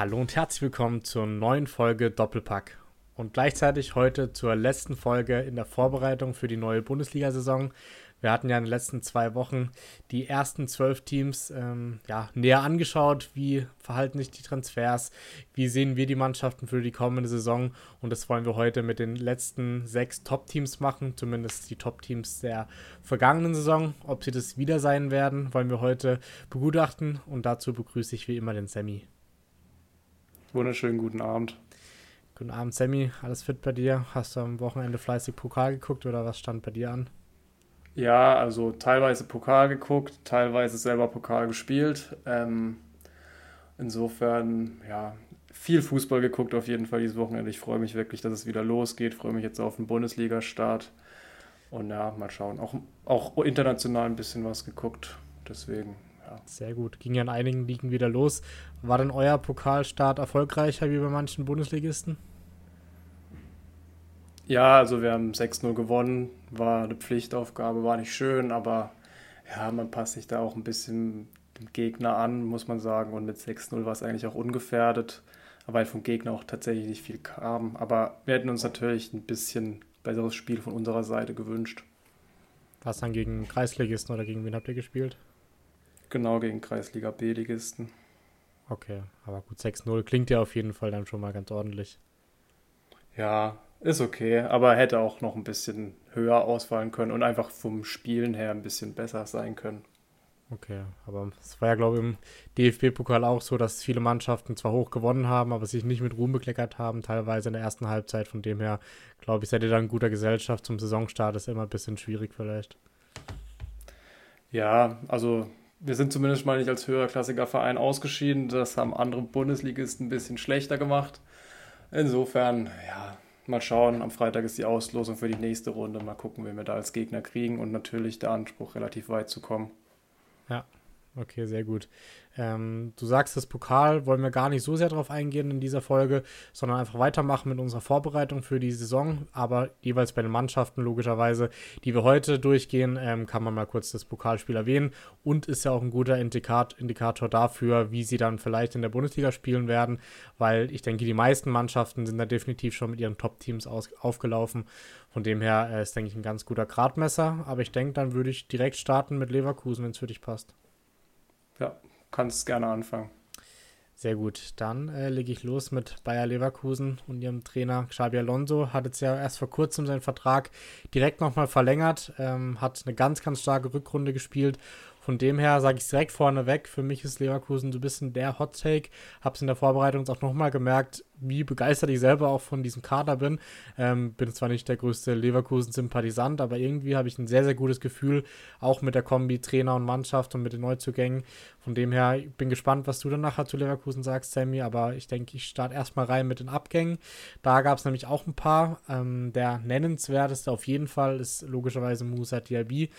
Hallo und herzlich willkommen zur neuen Folge Doppelpack und gleichzeitig heute zur letzten Folge in der Vorbereitung für die neue Bundesliga-Saison. Wir hatten ja in den letzten zwei Wochen die ersten zwölf Teams ähm, ja, näher angeschaut. Wie verhalten sich die Transfers? Wie sehen wir die Mannschaften für die kommende Saison? Und das wollen wir heute mit den letzten sechs Top-Teams machen, zumindest die Top-Teams der vergangenen Saison. Ob sie das wieder sein werden, wollen wir heute begutachten. Und dazu begrüße ich wie immer den Sammy. Wunderschönen guten Abend. Guten Abend, Sammy. Alles fit bei dir? Hast du am Wochenende fleißig Pokal geguckt oder was stand bei dir an? Ja, also teilweise Pokal geguckt, teilweise selber Pokal gespielt. Ähm, insofern, ja, viel Fußball geguckt auf jeden Fall dieses Wochenende. Ich freue mich wirklich, dass es wieder losgeht. Freue mich jetzt auf den Bundesliga-Start. Und ja, mal schauen. Auch, auch international ein bisschen was geguckt. Deswegen, ja. Sehr gut. Ging ja in einigen Ligen wieder los. War denn euer Pokalstart erfolgreicher wie bei manchen Bundesligisten? Ja, also wir haben 6-0 gewonnen, war eine Pflichtaufgabe, war nicht schön, aber ja, man passt sich da auch ein bisschen dem Gegner an, muss man sagen. Und mit 6-0 war es eigentlich auch ungefährdet, weil vom Gegner auch tatsächlich nicht viel kam. Aber wir hätten uns natürlich ein bisschen besseres Spiel von unserer Seite gewünscht. Was dann gegen Kreisligisten oder gegen wen habt ihr gespielt? Genau, gegen Kreisliga B-Ligisten. Okay, aber gut, 6-0 klingt ja auf jeden Fall dann schon mal ganz ordentlich. Ja, ist okay, aber hätte auch noch ein bisschen höher ausfallen können und einfach vom Spielen her ein bisschen besser sein können. Okay, aber es war ja, glaube ich, im DFB-Pokal auch so, dass viele Mannschaften zwar hoch gewonnen haben, aber sich nicht mit Ruhm bekleckert haben, teilweise in der ersten Halbzeit. Von dem her, glaube ich, seid ihr dann in guter Gesellschaft zum Saisonstart. Ist immer ein bisschen schwierig vielleicht. Ja, also wir sind zumindest mal nicht als höherklassiger Verein ausgeschieden. Das haben andere Bundesligisten ein bisschen schlechter gemacht. Insofern, ja, Mal schauen, am Freitag ist die Auslosung für die nächste Runde. Mal gucken, wen wir da als Gegner kriegen und natürlich der Anspruch, relativ weit zu kommen. Ja, okay, sehr gut. Ähm, du sagst, das Pokal wollen wir gar nicht so sehr drauf eingehen in dieser Folge, sondern einfach weitermachen mit unserer Vorbereitung für die Saison. Aber jeweils bei den Mannschaften, logischerweise, die wir heute durchgehen, ähm, kann man mal kurz das Pokalspiel erwähnen und ist ja auch ein guter Indikat Indikator dafür, wie sie dann vielleicht in der Bundesliga spielen werden, weil ich denke, die meisten Mannschaften sind da definitiv schon mit ihren Top-Teams aufgelaufen. Von dem her äh, ist, denke ich, ein ganz guter Gradmesser. Aber ich denke, dann würde ich direkt starten mit Leverkusen, wenn es für dich passt. Ja, kannst gerne anfangen. Sehr gut, dann äh, lege ich los mit Bayer Leverkusen und ihrem Trainer Xabi Alonso. Hat jetzt ja erst vor kurzem seinen Vertrag direkt nochmal verlängert, ähm, hat eine ganz, ganz starke Rückrunde gespielt von dem her sage ich es direkt vorneweg. Für mich ist Leverkusen so ein bisschen der Hot Take. Habe es in der Vorbereitung auch nochmal gemerkt, wie begeistert ich selber auch von diesem Kader bin. Ähm, bin zwar nicht der größte Leverkusen-Sympathisant, aber irgendwie habe ich ein sehr, sehr gutes Gefühl, auch mit der Kombi Trainer und Mannschaft und mit den Neuzugängen. Von dem her ich bin gespannt, was du dann nachher zu Leverkusen sagst, Sammy. Aber ich denke, ich starte erstmal rein mit den Abgängen. Da gab es nämlich auch ein paar. Ähm, der nennenswerteste auf jeden Fall ist logischerweise Musa Diaby.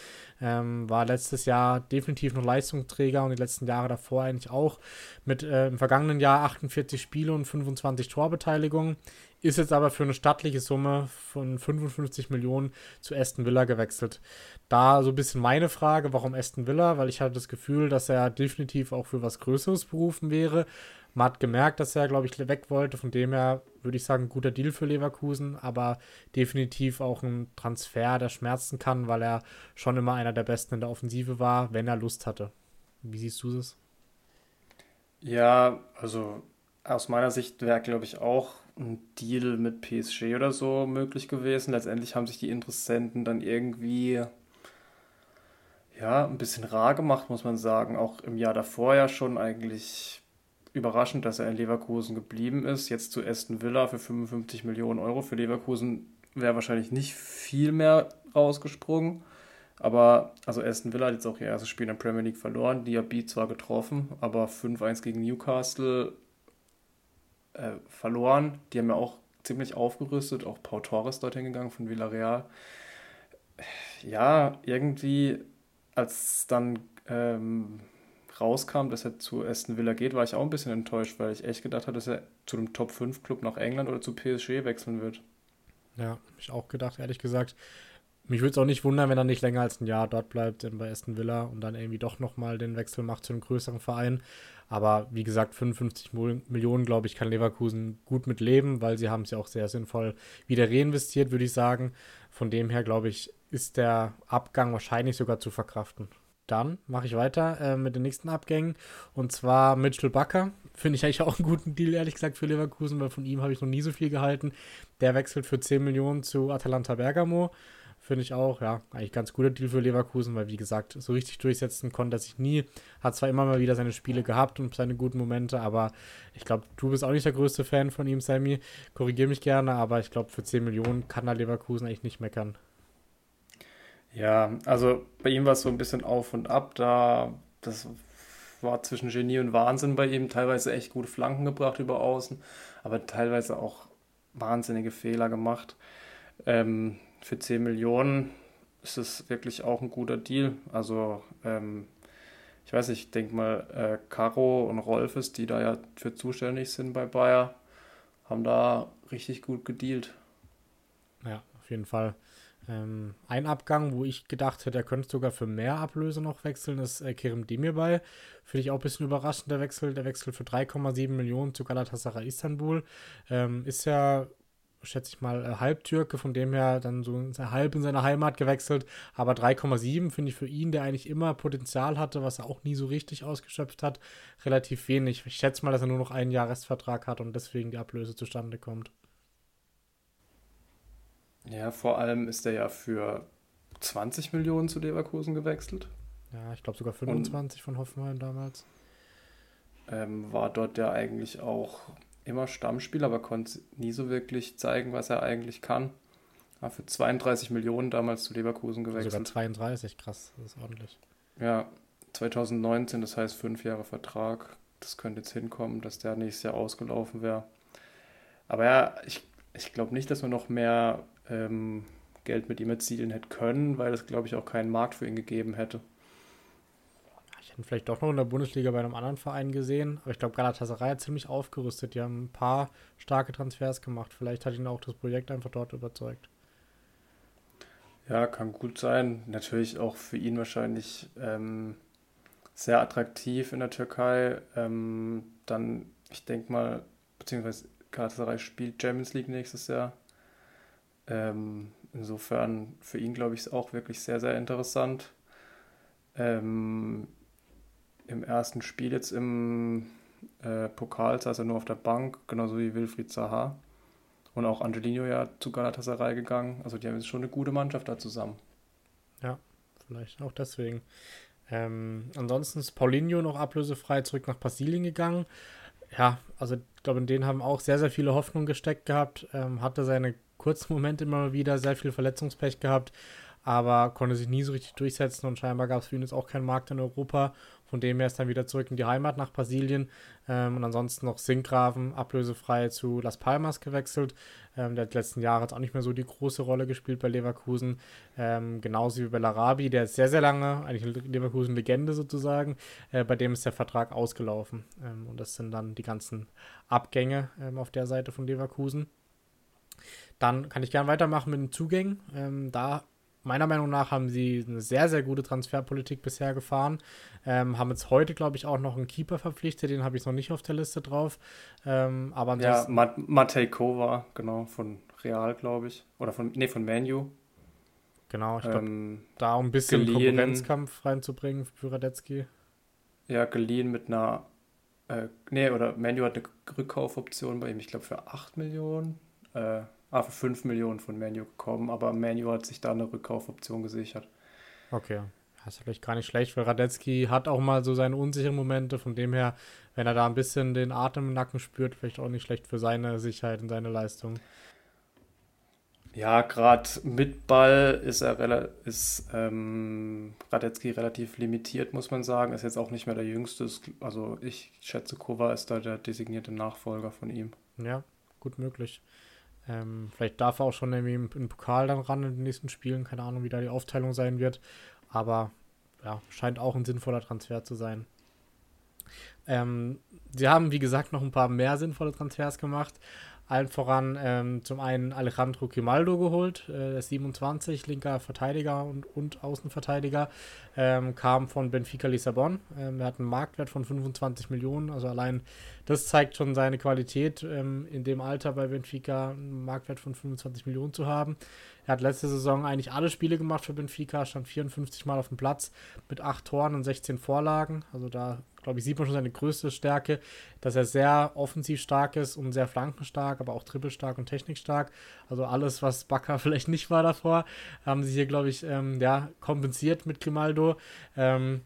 Ähm, war letztes Jahr definitiv noch Leistungsträger und die letzten Jahre davor eigentlich auch. Mit äh, im vergangenen Jahr 48 Spiele und 25 Torbeteiligung, ist jetzt aber für eine stattliche Summe von 55 Millionen zu Aston Villa gewechselt. Da so ein bisschen meine Frage, warum Aston Villa? Weil ich hatte das Gefühl, dass er definitiv auch für was Größeres berufen wäre. Man hat gemerkt, dass er, glaube ich, weg wollte. Von dem her würde ich sagen, ein guter Deal für Leverkusen, aber definitiv auch ein Transfer, der schmerzen kann, weil er schon immer einer der Besten in der Offensive war, wenn er Lust hatte. Wie siehst du das? Ja, also aus meiner Sicht wäre, glaube ich, auch ein Deal mit PSG oder so möglich gewesen. Letztendlich haben sich die Interessenten dann irgendwie ja, ein bisschen rar gemacht, muss man sagen. Auch im Jahr davor ja schon eigentlich überraschend, dass er in Leverkusen geblieben ist. Jetzt zu Aston Villa für 55 Millionen Euro. Für Leverkusen wäre wahrscheinlich nicht viel mehr rausgesprungen. Aber also Aston Villa hat jetzt auch ihr erstes Spiel in der Premier League verloren. Diaby zwar getroffen, aber 5-1 gegen Newcastle äh, verloren. Die haben ja auch ziemlich aufgerüstet. Auch Pau Torres dorthin gegangen von Villarreal. Ja, irgendwie, als dann ähm, rauskam, dass er zu Aston Villa geht, war ich auch ein bisschen enttäuscht, weil ich echt gedacht hatte, dass er zu einem Top-5-Club nach England oder zu PSG wechseln wird. Ja, hab ich auch gedacht, ehrlich gesagt mich würde es auch nicht wundern, wenn er nicht länger als ein Jahr dort bleibt bei Aston Villa und dann irgendwie doch nochmal den Wechsel macht zu einem größeren Verein. Aber wie gesagt, 55 Millionen, glaube ich, kann Leverkusen gut mit leben, weil sie haben es ja auch sehr sinnvoll wieder reinvestiert, würde ich sagen. Von dem her, glaube ich, ist der Abgang wahrscheinlich sogar zu verkraften. Dann mache ich weiter äh, mit den nächsten Abgängen. Und zwar Mitchell Bakker. Finde ich eigentlich auch einen guten Deal, ehrlich gesagt, für Leverkusen, weil von ihm habe ich noch nie so viel gehalten. Der wechselt für 10 Millionen zu Atalanta Bergamo. Finde ich auch, ja, eigentlich ganz guter Deal für Leverkusen, weil wie gesagt, so richtig durchsetzen konnte er sich nie. Hat zwar immer mal wieder seine Spiele gehabt und seine guten Momente, aber ich glaube, du bist auch nicht der größte Fan von ihm, Sammy. Korrigiere mich gerne, aber ich glaube, für 10 Millionen kann er Leverkusen eigentlich nicht meckern. Ja, also bei ihm war es so ein bisschen auf und ab. Da, das war zwischen Genie und Wahnsinn bei ihm. Teilweise echt gute Flanken gebracht über Außen, aber teilweise auch wahnsinnige Fehler gemacht. Ähm, für 10 Millionen ist es wirklich auch ein guter Deal. Also, ähm, ich weiß nicht, ich denke mal, äh, Caro und Rolfes, die da ja für zuständig sind bei Bayer, haben da richtig gut gedealt. Ja, auf jeden Fall. Ähm, ein Abgang, wo ich gedacht hätte, er könnte sogar für mehr Ablöse noch wechseln, ist äh, Kerem Demirbay. Finde ich auch ein bisschen überraschend, der Wechsel. Der Wechsel für 3,7 Millionen zu Galatasaray Istanbul. Ähm, ist ja, schätze ich mal, äh, Halbtürke, von dem her dann so halb in seine Heimat gewechselt. Aber 3,7 finde ich für ihn, der eigentlich immer Potenzial hatte, was er auch nie so richtig ausgeschöpft hat, relativ wenig. Ich schätze mal, dass er nur noch einen Jahresvertrag hat und deswegen die Ablöse zustande kommt. Ja, vor allem ist er ja für 20 Millionen zu Leverkusen gewechselt. Ja, ich glaube sogar 25 Und, von Hoffenheim damals. Ähm, war dort ja eigentlich auch immer Stammspieler, aber konnte nie so wirklich zeigen, was er eigentlich kann. War für 32 Millionen damals zu Leverkusen gewechselt. Sogar 32, krass, das ist ordentlich. Ja, 2019, das heißt fünf Jahre Vertrag. Das könnte jetzt hinkommen, dass der nächstes Jahr ausgelaufen wäre. Aber ja, ich, ich glaube nicht, dass wir noch mehr ähm, Geld mit ihm erzielen hätte können, weil es, glaube ich, auch keinen Markt für ihn gegeben hätte. Ich hätte ihn vielleicht doch noch in der Bundesliga bei einem anderen Verein gesehen, aber ich glaube, Galatasaray hat ziemlich aufgerüstet. Die haben ein paar starke Transfers gemacht. Vielleicht hat ihn auch das Projekt einfach dort überzeugt. Ja, kann gut sein. Natürlich auch für ihn wahrscheinlich ähm, sehr attraktiv in der Türkei. Ähm, dann, ich denke mal, beziehungsweise Galatasaray spielt Champions League nächstes Jahr. Ähm, insofern für ihn, glaube ich, ist auch wirklich sehr, sehr interessant. Ähm, Im ersten Spiel jetzt im äh, Pokal saß er nur auf der Bank, genauso wie Wilfried Zaha. Und auch Angelino ja zu Galatasaray gegangen. Also die haben jetzt schon eine gute Mannschaft da zusammen. Ja, vielleicht auch deswegen. Ähm, ansonsten ist Paulinho noch ablösefrei zurück nach Brasilien gegangen. Ja, also ich glaube, in denen haben auch sehr, sehr viele Hoffnungen gesteckt gehabt. Ähm, hatte seine kurzen Moment immer wieder sehr viel Verletzungspech gehabt, aber konnte sich nie so richtig durchsetzen und scheinbar gab es für ihn jetzt auch keinen Markt in Europa. Von dem her ist dann wieder zurück in die Heimat nach Brasilien ähm, und ansonsten noch Sinkgraven ablösefrei zu Las Palmas gewechselt. Ähm, der hat letzten Jahre jetzt auch nicht mehr so die große Rolle gespielt bei Leverkusen. Ähm, genauso wie Bellarabi, der ist sehr, sehr lange, eigentlich Leverkusen-Legende sozusagen. Äh, bei dem ist der Vertrag ausgelaufen. Ähm, und das sind dann die ganzen Abgänge ähm, auf der Seite von Leverkusen. Dann kann ich gerne weitermachen mit den Zugängen. Ähm, da meiner Meinung nach haben sie eine sehr, sehr gute Transferpolitik bisher gefahren. Ähm, haben jetzt heute, glaube ich, auch noch einen Keeper verpflichtet, den habe ich noch nicht auf der Liste drauf. Ähm, aber ja, Mat Matej Kova, genau, von Real, glaube ich. Oder von, nee, von Manu. Genau, ich glaube, ähm, da um ein bisschen geliehen, Konkurrenzkampf reinzubringen für Radetzky. Ja, geliehen mit einer, äh, nee, oder Manu hat eine Rückkaufoption bei ihm, ich glaube, für 8 Millionen. Äh, ah, für 5 Millionen von Manu gekommen, aber Manu hat sich da eine Rückkaufoption gesichert. Okay. Das ist vielleicht gar nicht schlecht, weil Radetzky hat auch mal so seine unsicheren Momente. Von dem her, wenn er da ein bisschen den Atem im Nacken spürt, vielleicht auch nicht schlecht für seine Sicherheit und seine Leistung. Ja, gerade mit Ball ist er ist ähm, Radetzky relativ limitiert, muss man sagen. Ist jetzt auch nicht mehr der Jüngste. Also ich schätze, Kova ist da der designierte Nachfolger von ihm. Ja, gut möglich. Ähm, vielleicht darf er auch schon irgendwie im, Pokal dann ran in den nächsten Spielen. Keine Ahnung, wie da die Aufteilung sein wird. Aber ja, scheint auch ein sinnvoller Transfer zu sein. Ähm, sie haben, wie gesagt, noch ein paar mehr sinnvolle Transfers gemacht. Allen voran ähm, zum einen Alejandro Grimaldo geholt, äh, der 27, linker Verteidiger und, und Außenverteidiger, ähm, kam von Benfica Lissabon. Ähm, er hat einen Marktwert von 25 Millionen, also allein das zeigt schon seine Qualität, ähm, in dem Alter bei Benfica einen Marktwert von 25 Millionen zu haben. Er hat letzte Saison eigentlich alle Spiele gemacht für Benfica, stand 54 Mal auf dem Platz mit 8 Toren und 16 Vorlagen. Also da, glaube ich, sieht man schon seine größte Stärke, dass er sehr offensiv stark ist und sehr flankenstark, aber auch trippelstark und technikstark. Also alles, was Bakker vielleicht nicht war davor, haben sie hier, glaube ich, ähm, ja, kompensiert mit Grimaldo. Ähm,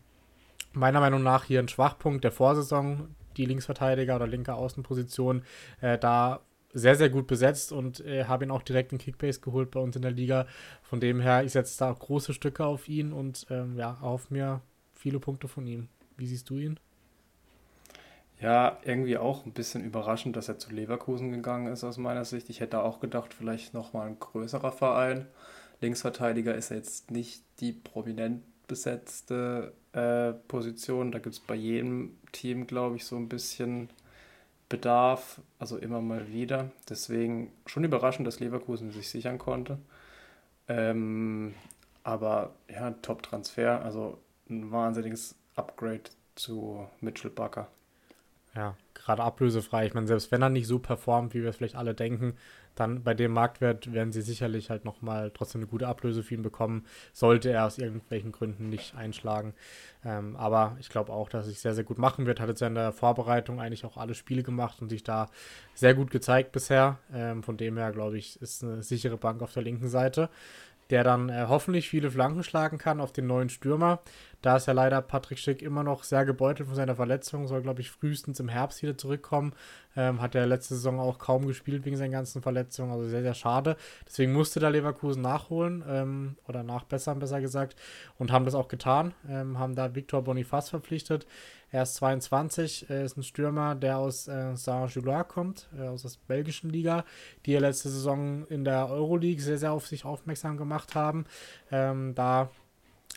meiner Meinung nach hier ein Schwachpunkt der Vorsaison, die Linksverteidiger oder linke Außenposition. Äh, da sehr, sehr gut besetzt und äh, habe ihn auch direkt in Kickbase geholt bei uns in der Liga. Von dem her, ich setze da große Stücke auf ihn und ähm, ja, auf mir viele Punkte von ihm. Wie siehst du ihn? Ja, irgendwie auch ein bisschen überraschend, dass er zu Leverkusen gegangen ist aus meiner Sicht. Ich hätte auch gedacht, vielleicht nochmal ein größerer Verein. Linksverteidiger ist jetzt nicht die prominent besetzte äh, Position. Da gibt es bei jedem Team, glaube ich, so ein bisschen Bedarf, also immer mal wieder. Deswegen schon überraschend, dass Leverkusen sich sichern konnte. Ähm, aber ja, Top-Transfer, also ein wahnsinniges Upgrade zu Mitchell Bucker. Ja, gerade ablösefrei. Ich meine, selbst wenn er nicht so performt, wie wir es vielleicht alle denken, dann bei dem Marktwert werden sie sicherlich halt nochmal trotzdem eine gute Ablöse für ihn bekommen, sollte er aus irgendwelchen Gründen nicht einschlagen. Ähm, aber ich glaube auch, dass sich sehr, sehr gut machen wird. Hat jetzt ja in der Vorbereitung eigentlich auch alle Spiele gemacht und sich da sehr gut gezeigt bisher. Ähm, von dem her, glaube ich, ist eine sichere Bank auf der linken Seite der dann äh, hoffentlich viele Flanken schlagen kann auf den neuen Stürmer. Da ist ja leider Patrick Schick immer noch sehr gebeutelt von seiner Verletzung, soll, glaube ich, frühestens im Herbst wieder zurückkommen. Ähm, hat er letzte Saison auch kaum gespielt wegen seinen ganzen Verletzungen, also sehr, sehr schade. Deswegen musste da Leverkusen nachholen ähm, oder nachbessern, besser gesagt, und haben das auch getan. Ähm, haben da Victor Bonifaz verpflichtet. Er ist 22, er ist ein Stürmer, der aus äh, Saint-Gilloise kommt, äh, aus der belgischen Liga, die er letzte Saison in der Euroleague sehr, sehr auf sich aufmerksam gemacht haben. Ähm, da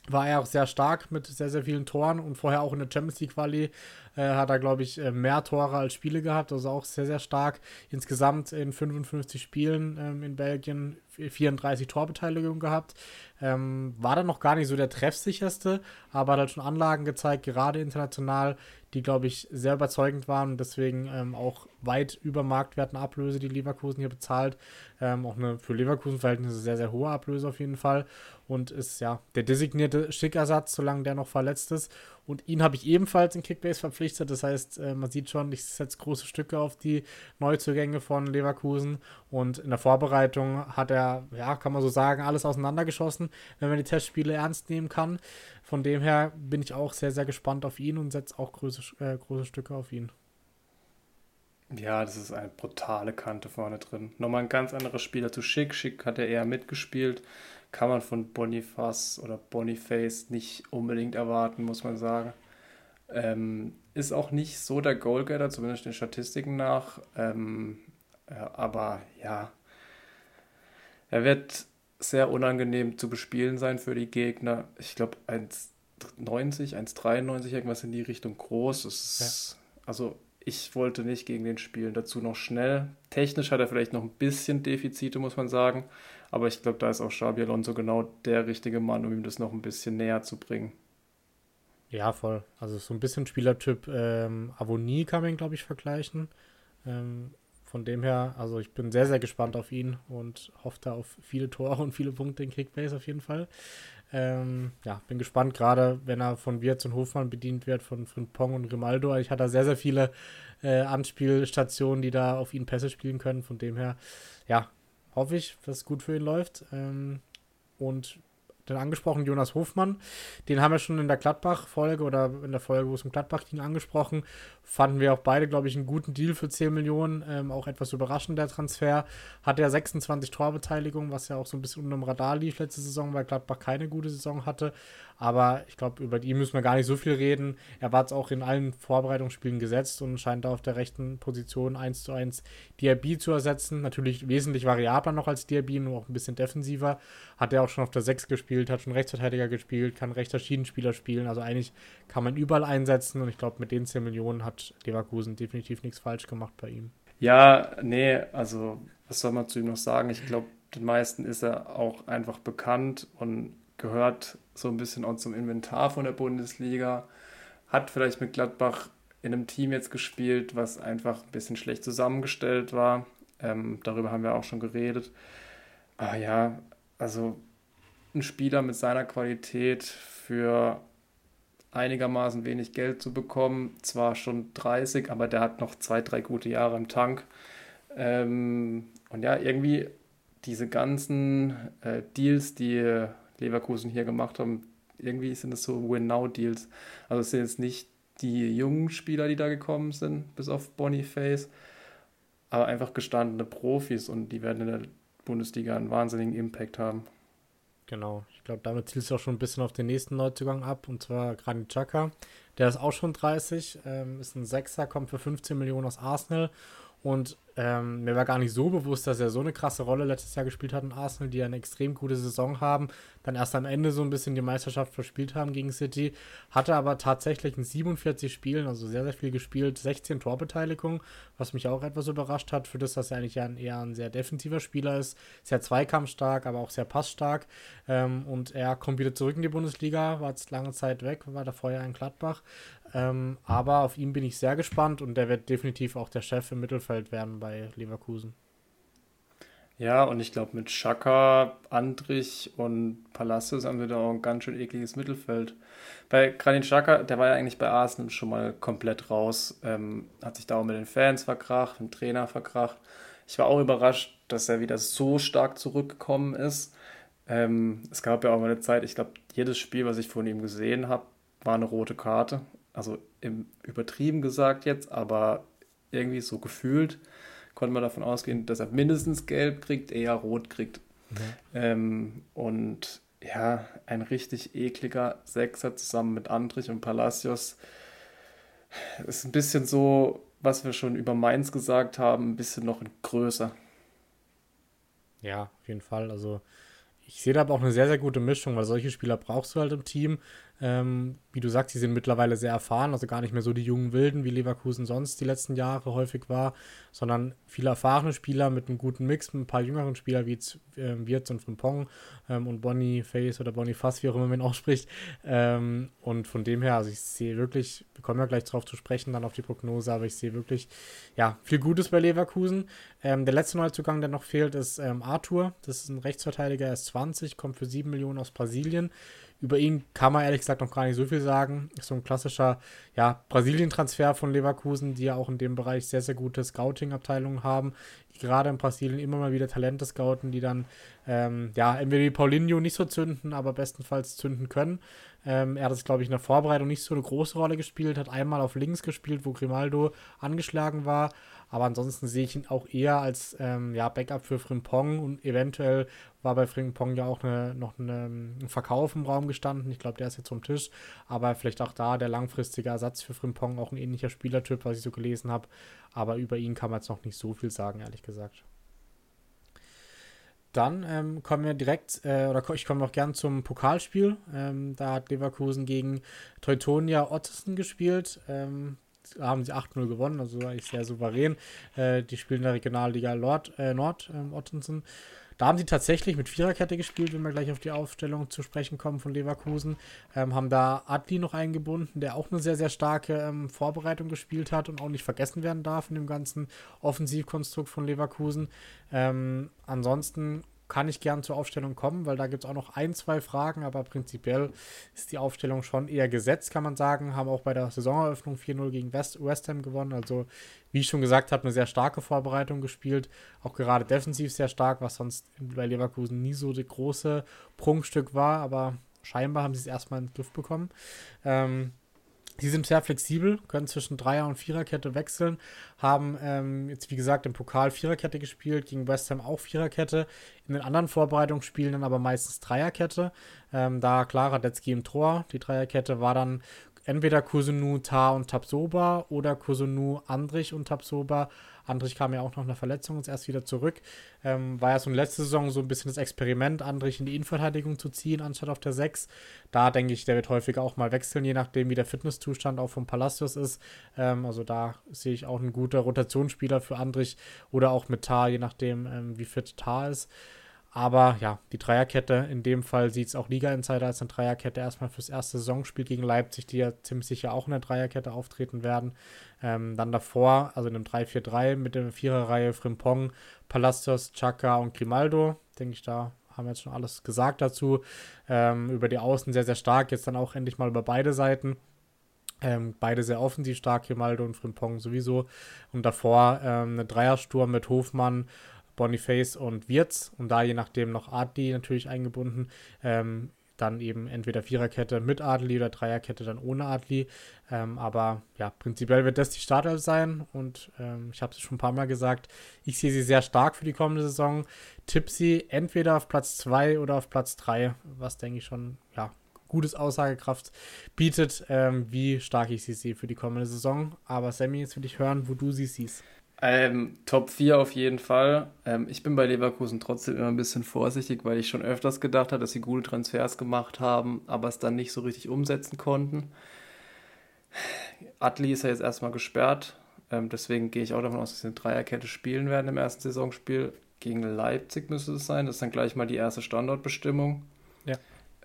war er auch sehr stark mit sehr, sehr vielen Toren und vorher auch in der Champions League Quali äh, hat er, glaube ich, äh, mehr Tore als Spiele gehabt, also auch sehr, sehr stark. Insgesamt in 55 Spielen ähm, in Belgien 34 Torbeteiligungen gehabt. Ähm, war dann noch gar nicht so der treffsicherste, aber hat halt schon Anlagen gezeigt, gerade international, die, glaube ich, sehr überzeugend waren und deswegen ähm, auch weit über Marktwerten Ablöse, die Leverkusen hier bezahlt. Ähm, auch eine für Leverkusen-Verhältnisse sehr, sehr hohe Ablöse auf jeden Fall. Und ist ja der designierte Schickersatz, solange der noch verletzt ist. Und ihn habe ich ebenfalls in Kickbase verpflichtet. Das heißt, äh, man sieht schon, ich setze große Stücke auf die Neuzugänge von Leverkusen. Und in der Vorbereitung hat er, ja, kann man so sagen, alles auseinandergeschossen, wenn man die Testspiele ernst nehmen kann. Von dem her bin ich auch sehr, sehr gespannt auf ihn und setze auch große, äh, große Stücke auf ihn. Ja, das ist eine brutale Kante vorne drin. Nochmal ein ganz anderer Spieler zu Schick. Schick hat er eher mitgespielt. Kann man von Boniface oder Boniface nicht unbedingt erwarten, muss man sagen. Ähm, ist auch nicht so der Goalgetter, zumindest den Statistiken nach. Ähm, äh, aber ja, er wird sehr unangenehm zu bespielen sein für die Gegner. Ich glaube, 1,90, 1,93, irgendwas in die Richtung groß. Ist, ja. Also ich wollte nicht gegen den spielen. Dazu noch schnell. Technisch hat er vielleicht noch ein bisschen Defizite, muss man sagen. Aber ich glaube, da ist auch Xabi Alonso genau der richtige Mann, um ihm das noch ein bisschen näher zu bringen. Ja, voll. Also so ein bisschen Spielertyp ähm, Avonie kann man, glaube ich, vergleichen. Ähm, von dem her, also ich bin sehr, sehr gespannt auf ihn und hoffe da auf viele Tore und viele Punkte in Kickbase auf jeden Fall. Ähm, ja, bin gespannt, gerade wenn er von Wirtz und Hofmann bedient wird, von Frimpong und Grimaldo. Ich hatte da sehr, sehr viele äh, Anspielstationen, die da auf ihn Pässe spielen können. Von dem her, ja, hoffe ich, dass es gut für ihn läuft. Ähm, und den angesprochen, Jonas Hofmann. Den haben wir schon in der Gladbach-Folge oder in der Folge, wo es um Gladbach ging, angesprochen. Fanden wir auch beide, glaube ich, einen guten Deal für 10 Millionen. Ähm, auch etwas überraschend, der Transfer. Hat er 26 Torbeteiligungen, was ja auch so ein bisschen unter dem Radar lief letzte Saison, weil Gladbach keine gute Saison hatte. Aber ich glaube, über die müssen wir gar nicht so viel reden. Er war jetzt auch in allen Vorbereitungsspielen gesetzt und scheint da auf der rechten Position 1 zu 1 Diaby zu ersetzen. Natürlich wesentlich variabler noch als Diaby, nur auch ein bisschen defensiver. Hat er auch schon auf der 6 gespielt, hat schon Rechtsverteidiger gespielt, kann rechter Schienenspieler spielen. Also eigentlich kann man überall einsetzen und ich glaube, mit den 10 Millionen hat Leverkusen definitiv nichts falsch gemacht bei ihm. Ja, nee, also was soll man zu ihm noch sagen? Ich glaube, den meisten ist er auch einfach bekannt und gehört so ein bisschen auch zum Inventar von der Bundesliga. Hat vielleicht mit Gladbach in einem Team jetzt gespielt, was einfach ein bisschen schlecht zusammengestellt war. Ähm, darüber haben wir auch schon geredet. Ah ja, also ein Spieler mit seiner Qualität für einigermaßen wenig Geld zu bekommen. Zwar schon 30, aber der hat noch zwei, drei gute Jahre im Tank. Ähm, und ja, irgendwie diese ganzen äh, Deals, die Leverkusen hier gemacht haben, irgendwie sind es so Win-Now-Deals. Also es sind jetzt nicht die jungen Spieler, die da gekommen sind, bis auf Boniface, aber einfach gestandene Profis und die werden in der Bundesliga einen wahnsinnigen Impact haben. Genau, ich glaube, damit zielst du auch schon ein bisschen auf den nächsten Neuzugang ab, und zwar Granit Xhaka. Der ist auch schon 30, ähm, ist ein Sechser, kommt für 15 Millionen aus Arsenal und ähm, mir war gar nicht so bewusst, dass er so eine krasse Rolle letztes Jahr gespielt hat in Arsenal, die eine extrem gute Saison haben, dann erst am Ende so ein bisschen die Meisterschaft verspielt haben gegen City, hatte aber tatsächlich in 47 Spielen, also sehr, sehr viel gespielt, 16 Torbeteiligungen, was mich auch etwas überrascht hat, für das, dass er eigentlich ja ein, eher ein sehr defensiver Spieler ist, sehr zweikampfstark, aber auch sehr passstark. Ähm, und er kommt wieder zurück in die Bundesliga, war jetzt lange Zeit weg, war da vorher in Gladbach, ähm, aber auf ihn bin ich sehr gespannt und der wird definitiv auch der Chef im Mittelfeld werden bei Leverkusen. Ja, und ich glaube, mit Schaka, Andrich und Palacios haben wir da auch ein ganz schön ekliges Mittelfeld. Bei Granit Schaka, der war ja eigentlich bei Arsenal schon mal komplett raus, ähm, hat sich da auch mit den Fans verkracht, mit dem Trainer verkracht. Ich war auch überrascht, dass er wieder so stark zurückgekommen ist. Ähm, es gab ja auch mal eine Zeit, ich glaube, jedes Spiel, was ich von ihm gesehen habe, war eine rote Karte also im, übertrieben gesagt jetzt, aber irgendwie so gefühlt konnte man davon ausgehen, dass er mindestens gelb kriegt, eher rot kriegt. Mhm. Ähm, und ja, ein richtig ekliger Sechser zusammen mit Andrich und Palacios. Ist ein bisschen so, was wir schon über Mainz gesagt haben, ein bisschen noch größer. Ja, auf jeden Fall. Also ich sehe da aber auch eine sehr, sehr gute Mischung, weil solche Spieler brauchst du halt im Team. Ähm, wie du sagst, die sind mittlerweile sehr erfahren, also gar nicht mehr so die jungen Wilden, wie Leverkusen sonst die letzten Jahre häufig war, sondern viele erfahrene Spieler mit einem guten Mix, mit ein paar jüngeren Spieler wie äh, Wirtz und Frimpong ähm, und Bonnie Face oder Bonnie Fass, wie auch immer man ausspricht. Ähm, und von dem her, also ich sehe wirklich, wir kommen ja gleich darauf zu sprechen, dann auf die Prognose, aber ich sehe wirklich, ja, viel Gutes bei Leverkusen. Ähm, der letzte Neuzugang, der noch fehlt, ist ähm, Arthur. Das ist ein Rechtsverteidiger, er ist 20, kommt für 7 Millionen aus Brasilien. Über ihn kann man ehrlich gesagt noch gar nicht so viel sagen. Ist so ein klassischer ja, Brasilien-Transfer von Leverkusen, die ja auch in dem Bereich sehr, sehr gute Scouting-Abteilungen haben. Die gerade in Brasilien immer mal wieder Talente scouten, die dann ähm, ja entweder Paulinho nicht so zünden, aber bestenfalls zünden können. Ähm, er hat es, glaube ich, in der Vorbereitung nicht so eine große Rolle gespielt, hat einmal auf links gespielt, wo Grimaldo angeschlagen war, aber ansonsten sehe ich ihn auch eher als ähm, ja, Backup für Frimpong und eventuell war bei Frimpong ja auch eine, noch eine, ein Verkauf im Raum gestanden. Ich glaube, der ist jetzt vom Tisch. Aber vielleicht auch da der langfristige Ersatz für Frimpong, auch ein ähnlicher Spielertyp, was ich so gelesen habe. Aber über ihn kann man jetzt noch nicht so viel sagen, ehrlich gesagt. Dann ähm, kommen wir direkt, äh, oder ich komme auch gern zum Pokalspiel. Ähm, da hat Leverkusen gegen Teutonia Ottesen gespielt. Ähm, haben sie 8-0 gewonnen, also eigentlich sehr souverän. Äh, die spielen in der Regionalliga Lord, äh, Nord, ähm, Ottensen. Da haben sie tatsächlich mit Viererkette gespielt, wenn wir gleich auf die Aufstellung zu sprechen kommen von Leverkusen. Ähm, haben da Adli noch eingebunden, der auch eine sehr, sehr starke ähm, Vorbereitung gespielt hat und auch nicht vergessen werden darf in dem ganzen Offensivkonstrukt von Leverkusen. Ähm, ansonsten kann ich gern zur Aufstellung kommen, weil da gibt es auch noch ein, zwei Fragen, aber prinzipiell ist die Aufstellung schon eher gesetzt, kann man sagen. Haben auch bei der Saisoneröffnung 4-0 gegen West, West Ham gewonnen. Also, wie ich schon gesagt habe, eine sehr starke Vorbereitung gespielt. Auch gerade defensiv sehr stark, was sonst bei Leverkusen nie so das große Prunkstück war, aber scheinbar haben sie es erstmal in den Griff bekommen. Ähm, Sie sind sehr flexibel, können zwischen Dreier- und Viererkette wechseln, haben ähm, jetzt wie gesagt im Pokal Viererkette gespielt, gegen West Ham auch Viererkette, in den anderen Vorbereitungsspielen dann aber meistens Dreierkette. Ähm, da klar Radetzky im Tor, die Dreierkette war dann entweder Kusunu, Tar und Tapsoba oder Kusunu, Andrich und Tapsoba. Andrich kam ja auch noch nach Verletzung und ist erst wieder zurück. Ähm, war ja so in letzter Saison so ein bisschen das Experiment, Andrich in die Innenverteidigung zu ziehen, anstatt auf der 6. Da denke ich, der wird häufiger auch mal wechseln, je nachdem, wie der Fitnesszustand auch vom Palacios ist. Ähm, also da sehe ich auch einen guten Rotationsspieler für Andrich oder auch mit Tar, je nachdem, ähm, wie fit Tar ist. Aber ja, die Dreierkette, in dem Fall sieht es auch Liga-Insider als eine Dreierkette erstmal fürs erste Saisonspiel gegen Leipzig, die ja ziemlich sicher auch in der Dreierkette auftreten werden. Ähm, dann davor, also in einem 3-4-3 mit der Viererreihe Frimpong, Palacios, Chaka und Grimaldo. Denke ich, da haben wir jetzt schon alles gesagt dazu. Ähm, über die Außen sehr, sehr stark. Jetzt dann auch endlich mal über beide Seiten. Ähm, beide sehr offensiv stark, Grimaldo und Frimpong sowieso. Und davor ähm, eine Dreiersturm mit Hofmann Boniface und Wirtz und da je nachdem noch Adli natürlich eingebunden. Ähm, dann eben entweder Viererkette mit Adli oder Dreierkette dann ohne Adli. Ähm, aber ja, prinzipiell wird das die Startelf sein und ähm, ich habe es schon ein paar Mal gesagt, ich sehe sie sehr stark für die kommende Saison. Tipp sie entweder auf Platz 2 oder auf Platz 3, was denke ich schon, ja, gutes Aussagekraft bietet, ähm, wie stark ich sie sehe für die kommende Saison. Aber Sammy, jetzt will ich hören, wo du sie siehst. Ähm, Top 4 auf jeden Fall. Ähm, ich bin bei Leverkusen trotzdem immer ein bisschen vorsichtig, weil ich schon öfters gedacht habe, dass sie gute Transfers gemacht haben, aber es dann nicht so richtig umsetzen konnten. Atli ist ja jetzt erstmal gesperrt, ähm, deswegen gehe ich auch davon aus, dass sie eine Dreierkette spielen werden im ersten Saisonspiel. Gegen Leipzig müsste es sein. Das ist dann gleich mal die erste Standortbestimmung. Ja.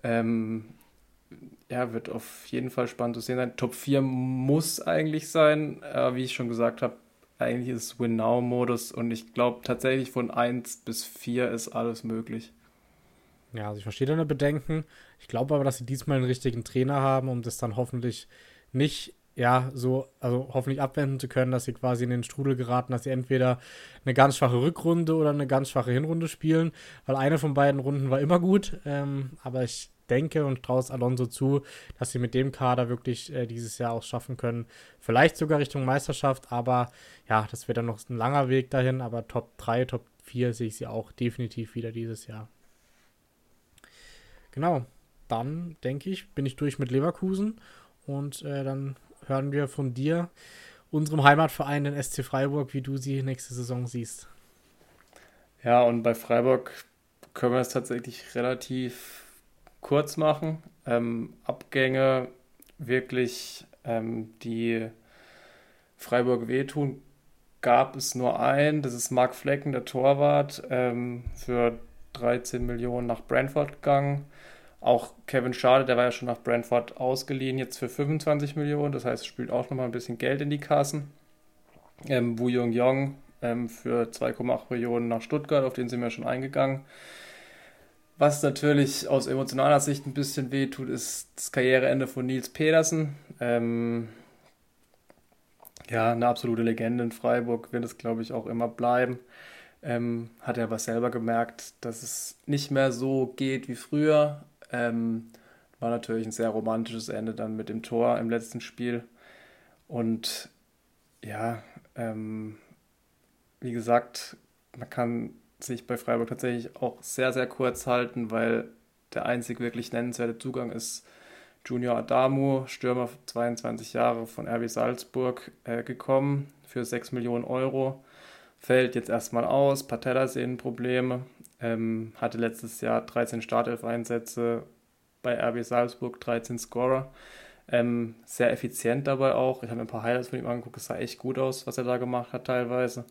Ähm, ja, wird auf jeden Fall spannend zu sehen sein. Top 4 muss eigentlich sein. Äh, wie ich schon gesagt habe, eigentlich ist es Win-Now-Modus und ich glaube tatsächlich von 1 bis 4 ist alles möglich. Ja, also ich verstehe deine Bedenken. Ich glaube aber, dass sie diesmal einen richtigen Trainer haben, um das dann hoffentlich nicht, ja, so, also hoffentlich abwenden zu können, dass sie quasi in den Strudel geraten, dass sie entweder eine ganz schwache Rückrunde oder eine ganz schwache Hinrunde spielen, weil eine von beiden Runden war immer gut. Ähm, aber ich denke und traue es Alonso zu, dass sie mit dem Kader wirklich äh, dieses Jahr auch schaffen können. Vielleicht sogar Richtung Meisterschaft, aber ja, das wird dann noch ein langer Weg dahin. Aber Top 3, Top 4 sehe ich sie auch definitiv wieder dieses Jahr. Genau, dann denke ich, bin ich durch mit Leverkusen und äh, dann hören wir von dir, unserem Heimatverein, den SC Freiburg, wie du sie nächste Saison siehst. Ja, und bei Freiburg können wir es tatsächlich relativ kurz machen. Ähm, Abgänge wirklich, ähm, die Freiburg wehtun, gab es nur einen. Das ist Marc Flecken, der Torwart, ähm, für 13 Millionen nach Brentford gegangen. Auch Kevin Schade, der war ja schon nach Brentford ausgeliehen, jetzt für 25 Millionen. Das heißt, spielt auch nochmal ein bisschen Geld in die Kassen. Ähm, Wu Jung Yong ähm, für 2,8 Millionen nach Stuttgart, auf den sind wir schon eingegangen. Was natürlich aus emotionaler Sicht ein bisschen wehtut, ist das Karriereende von Nils Pedersen. Ähm, ja, eine absolute Legende in Freiburg, wird es, glaube ich, auch immer bleiben. Ähm, hat er aber selber gemerkt, dass es nicht mehr so geht wie früher. Ähm, war natürlich ein sehr romantisches Ende dann mit dem Tor im letzten Spiel. Und ja, ähm, wie gesagt, man kann sich bei Freiburg tatsächlich auch sehr, sehr kurz halten, weil der einzig wirklich nennenswerte Zugang ist Junior Adamu, Stürmer 22 Jahre von RB Salzburg, äh, gekommen für 6 Millionen Euro. Fällt jetzt erstmal aus, Patellasehnenprobleme, ähm, hatte letztes Jahr 13 Startelf-Einsätze bei RB Salzburg, 13 Scorer. Ähm, sehr effizient dabei auch. Ich habe mir ein paar Highlights von ihm angeguckt, es sah echt gut aus, was er da gemacht hat teilweise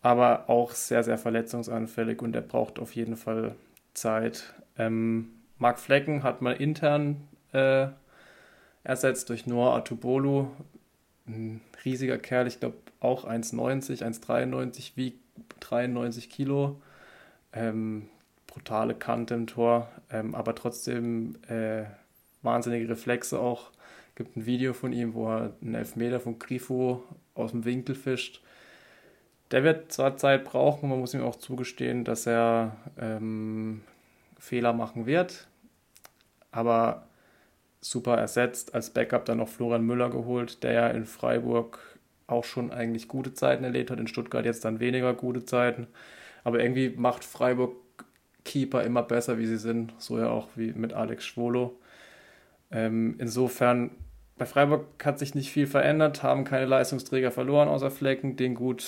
aber auch sehr, sehr verletzungsanfällig und er braucht auf jeden Fall Zeit. Ähm, Marc Flecken hat man intern äh, ersetzt durch Noah Atubolu. Ein riesiger Kerl, ich glaube auch 1,90, 1,93, wiegt 93 Kilo. Ähm, brutale Kante im Tor, ähm, aber trotzdem äh, wahnsinnige Reflexe auch. Gibt ein Video von ihm, wo er einen Elfmeter von Grifo aus dem Winkel fischt der wird zwar Zeit brauchen, man muss ihm auch zugestehen, dass er ähm, Fehler machen wird, aber super ersetzt. Als Backup dann noch Florian Müller geholt, der ja in Freiburg auch schon eigentlich gute Zeiten erlebt hat, in Stuttgart jetzt dann weniger gute Zeiten. Aber irgendwie macht Freiburg Keeper immer besser, wie sie sind, so ja auch wie mit Alex Schwolo. Ähm, insofern bei Freiburg hat sich nicht viel verändert, haben keine Leistungsträger verloren außer Flecken, den gut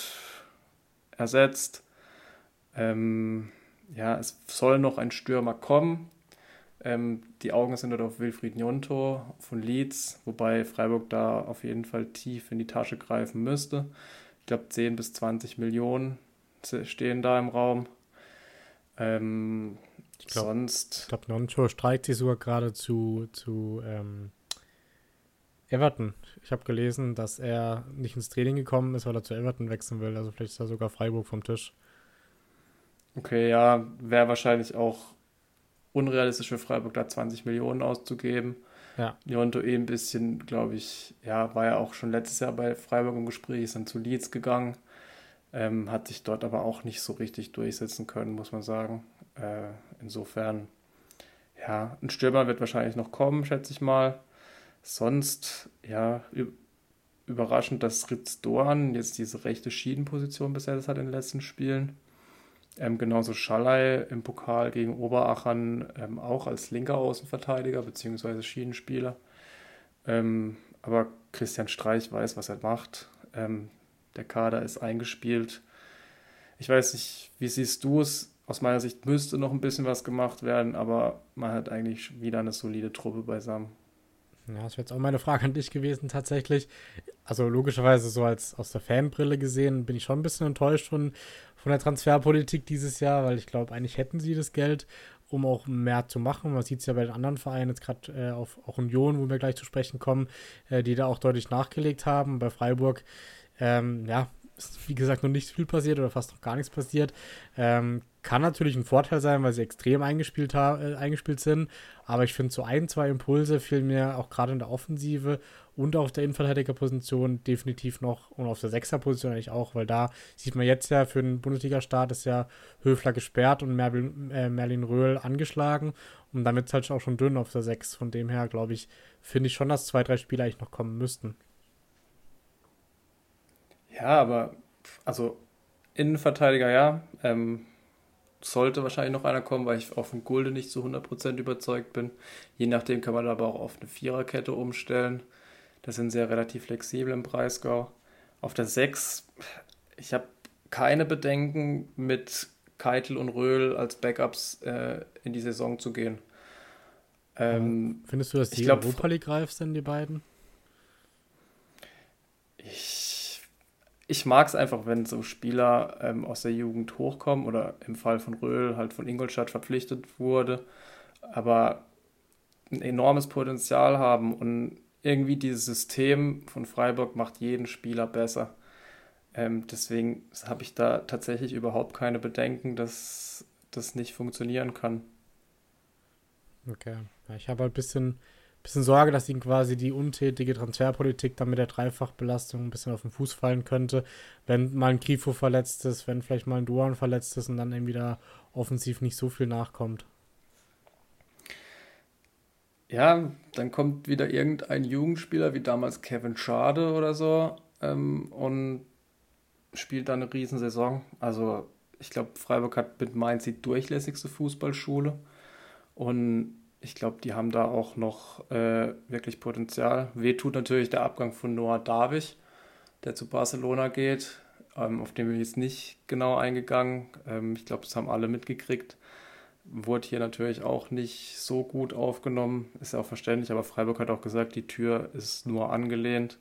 ersetzt. Ähm, ja, es soll noch ein Stürmer kommen. Ähm, die Augen sind dort auf Wilfried Njonto von Leeds, wobei Freiburg da auf jeden Fall tief in die Tasche greifen müsste. Ich glaube, 10 bis 20 Millionen stehen da im Raum. Ähm, ich glaub, sonst. Ich glaube, Njonto streikt sich sogar gerade zu, zu ähm, Everton. Ich habe gelesen, dass er nicht ins Training gekommen ist, weil er zu Everton wechseln will. Also vielleicht ist da sogar Freiburg vom Tisch. Okay, ja, wäre wahrscheinlich auch unrealistisch für Freiburg, da 20 Millionen auszugeben. Ja. Jonto eh ein bisschen, glaube ich, ja, war ja auch schon letztes Jahr bei Freiburg im Gespräch, ist dann zu Leeds gegangen, ähm, hat sich dort aber auch nicht so richtig durchsetzen können, muss man sagen. Äh, insofern, ja, ein Stürmer wird wahrscheinlich noch kommen, schätze ich mal. Sonst, ja, überraschend, dass Ritz Doan jetzt diese rechte Schiedenposition besetzt hat in den letzten Spielen. Ähm, genauso Schallei im Pokal gegen Oberachern ähm, auch als linker Außenverteidiger bzw. Schienenspieler. Ähm, aber Christian Streich weiß, was er macht. Ähm, der Kader ist eingespielt. Ich weiß nicht, wie siehst du es? Aus meiner Sicht müsste noch ein bisschen was gemacht werden, aber man hat eigentlich wieder eine solide Truppe beisammen. Ja, das wäre jetzt auch meine Frage an dich gewesen, tatsächlich. Also logischerweise so als aus der Fanbrille gesehen bin ich schon ein bisschen enttäuscht von, von der Transferpolitik dieses Jahr, weil ich glaube, eigentlich hätten sie das Geld, um auch mehr zu machen. Man sieht es ja bei den anderen Vereinen, jetzt gerade äh, auf auch Union, wo wir gleich zu sprechen kommen, äh, die da auch deutlich nachgelegt haben. Bei Freiburg, ähm, ja, ist wie gesagt noch nicht viel passiert oder fast noch gar nichts passiert. Ähm, kann natürlich ein Vorteil sein, weil sie extrem eingespielt, äh, eingespielt sind. Aber ich finde, so ein, zwei Impulse fehlen mir auch gerade in der Offensive und auf der Innenverteidigerposition definitiv noch und auf der Sechserposition eigentlich auch, weil da sieht man jetzt ja für den Bundesliga-Start ist ja Höfler gesperrt und Merlin, äh, Merlin Röhl angeschlagen. Und damit ist halt auch schon dünn auf der Sechs. Von dem her, glaube ich, finde ich schon, dass zwei, drei Spieler eigentlich noch kommen müssten. Ja, aber also Innenverteidiger ja. Ähm, sollte wahrscheinlich noch einer kommen, weil ich auf den Gulde nicht zu 100% überzeugt bin. Je nachdem kann man aber auch auf eine Viererkette umstellen. Das sind sehr relativ flexibel im Breisgau. Auf der 6, ich habe keine Bedenken, mit Keitel und Röhl als Backups äh, in die Saison zu gehen. Ähm, Findest du, dass die glaub, Europa League reif sind, die beiden? Ich ich mag es einfach, wenn so Spieler ähm, aus der Jugend hochkommen oder im Fall von Röhl halt von Ingolstadt verpflichtet wurde, aber ein enormes Potenzial haben und irgendwie dieses System von Freiburg macht jeden Spieler besser. Ähm, deswegen habe ich da tatsächlich überhaupt keine Bedenken, dass das nicht funktionieren kann. Okay, ich habe halt ein bisschen bisschen Sorge, dass ihnen quasi die untätige Transferpolitik dann mit der Dreifachbelastung ein bisschen auf den Fuß fallen könnte, wenn mal ein Grifo verletzt ist, wenn vielleicht mal ein Duan verletzt ist und dann irgendwie da offensiv nicht so viel nachkommt. Ja, dann kommt wieder irgendein Jugendspieler wie damals Kevin Schade oder so ähm, und spielt dann eine Riesensaison. Also ich glaube, Freiburg hat mit Mainz die durchlässigste Fußballschule und ich glaube, die haben da auch noch äh, wirklich Potenzial. Weh tut natürlich der Abgang von Noah Davich, der zu Barcelona geht. Ähm, auf den bin ich jetzt nicht genau eingegangen. Ähm, ich glaube, das haben alle mitgekriegt. Wurde hier natürlich auch nicht so gut aufgenommen. Ist ja auch verständlich, aber Freiburg hat auch gesagt, die Tür ist nur angelehnt.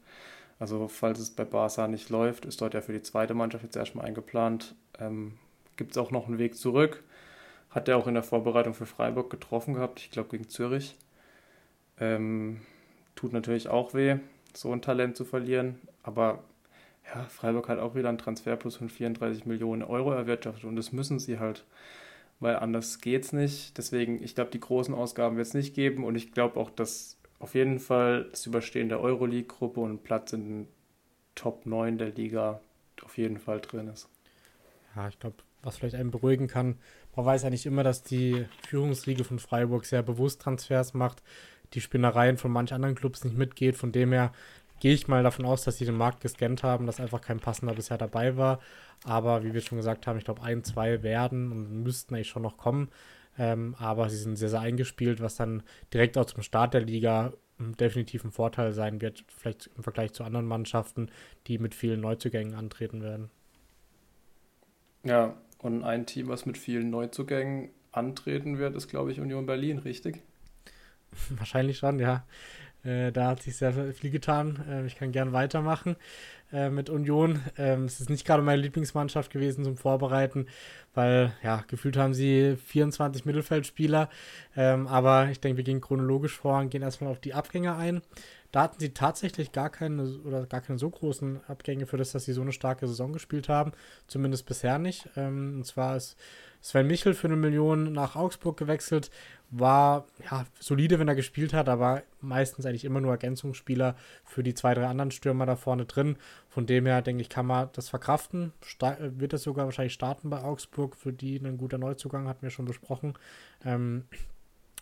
Also, falls es bei Barca nicht läuft, ist dort ja für die zweite Mannschaft jetzt erstmal eingeplant. Ähm, Gibt es auch noch einen Weg zurück. Hat er auch in der Vorbereitung für Freiburg getroffen gehabt, ich glaube gegen Zürich. Ähm, tut natürlich auch weh, so ein Talent zu verlieren. Aber ja, Freiburg hat auch wieder einen Transferplus von 34 Millionen Euro erwirtschaftet und das müssen sie halt, weil anders geht es nicht. Deswegen, ich glaube, die großen Ausgaben wird es nicht geben und ich glaube auch, dass auf jeden Fall das Überstehen der Euroleague-Gruppe und Platz in den Top 9 der Liga auf jeden Fall drin ist. Ja, ich glaube, was vielleicht einen beruhigen kann, man weiß ja nicht immer, dass die Führungsriege von Freiburg sehr bewusst Transfers macht, die Spinnereien von manch anderen Clubs nicht mitgeht. Von dem her gehe ich mal davon aus, dass sie den Markt gescannt haben, dass einfach kein passender bisher dabei war. Aber wie wir schon gesagt haben, ich glaube, ein, zwei werden und müssten eigentlich schon noch kommen. Ähm, aber sie sind sehr, sehr eingespielt, was dann direkt auch zum Start der Liga definitiv ein Vorteil sein wird, vielleicht im Vergleich zu anderen Mannschaften, die mit vielen Neuzugängen antreten werden. Ja, und ein Team, was mit vielen Neuzugängen antreten wird, ist, glaube ich, Union Berlin, richtig? Wahrscheinlich schon, ja. Äh, da hat sich sehr viel getan. Äh, ich kann gern weitermachen äh, mit Union. Ähm, es ist nicht gerade meine Lieblingsmannschaft gewesen zum Vorbereiten, weil ja, gefühlt haben sie 24 Mittelfeldspieler. Ähm, aber ich denke, wir gehen chronologisch vor und gehen erstmal auf die Abgänge ein. Da hatten sie tatsächlich gar keine oder gar keine so großen Abgänge für das, dass sie so eine starke Saison gespielt haben. Zumindest bisher nicht. Ähm, und zwar ist Sven Michel für eine Million nach Augsburg gewechselt. War ja solide, wenn er gespielt hat, aber meistens eigentlich immer nur Ergänzungsspieler für die zwei, drei anderen Stürmer da vorne drin. Von dem her, denke ich, kann man das verkraften. Sta wird es sogar wahrscheinlich starten bei Augsburg, für die ein guter Neuzugang, hatten wir schon besprochen. Ähm,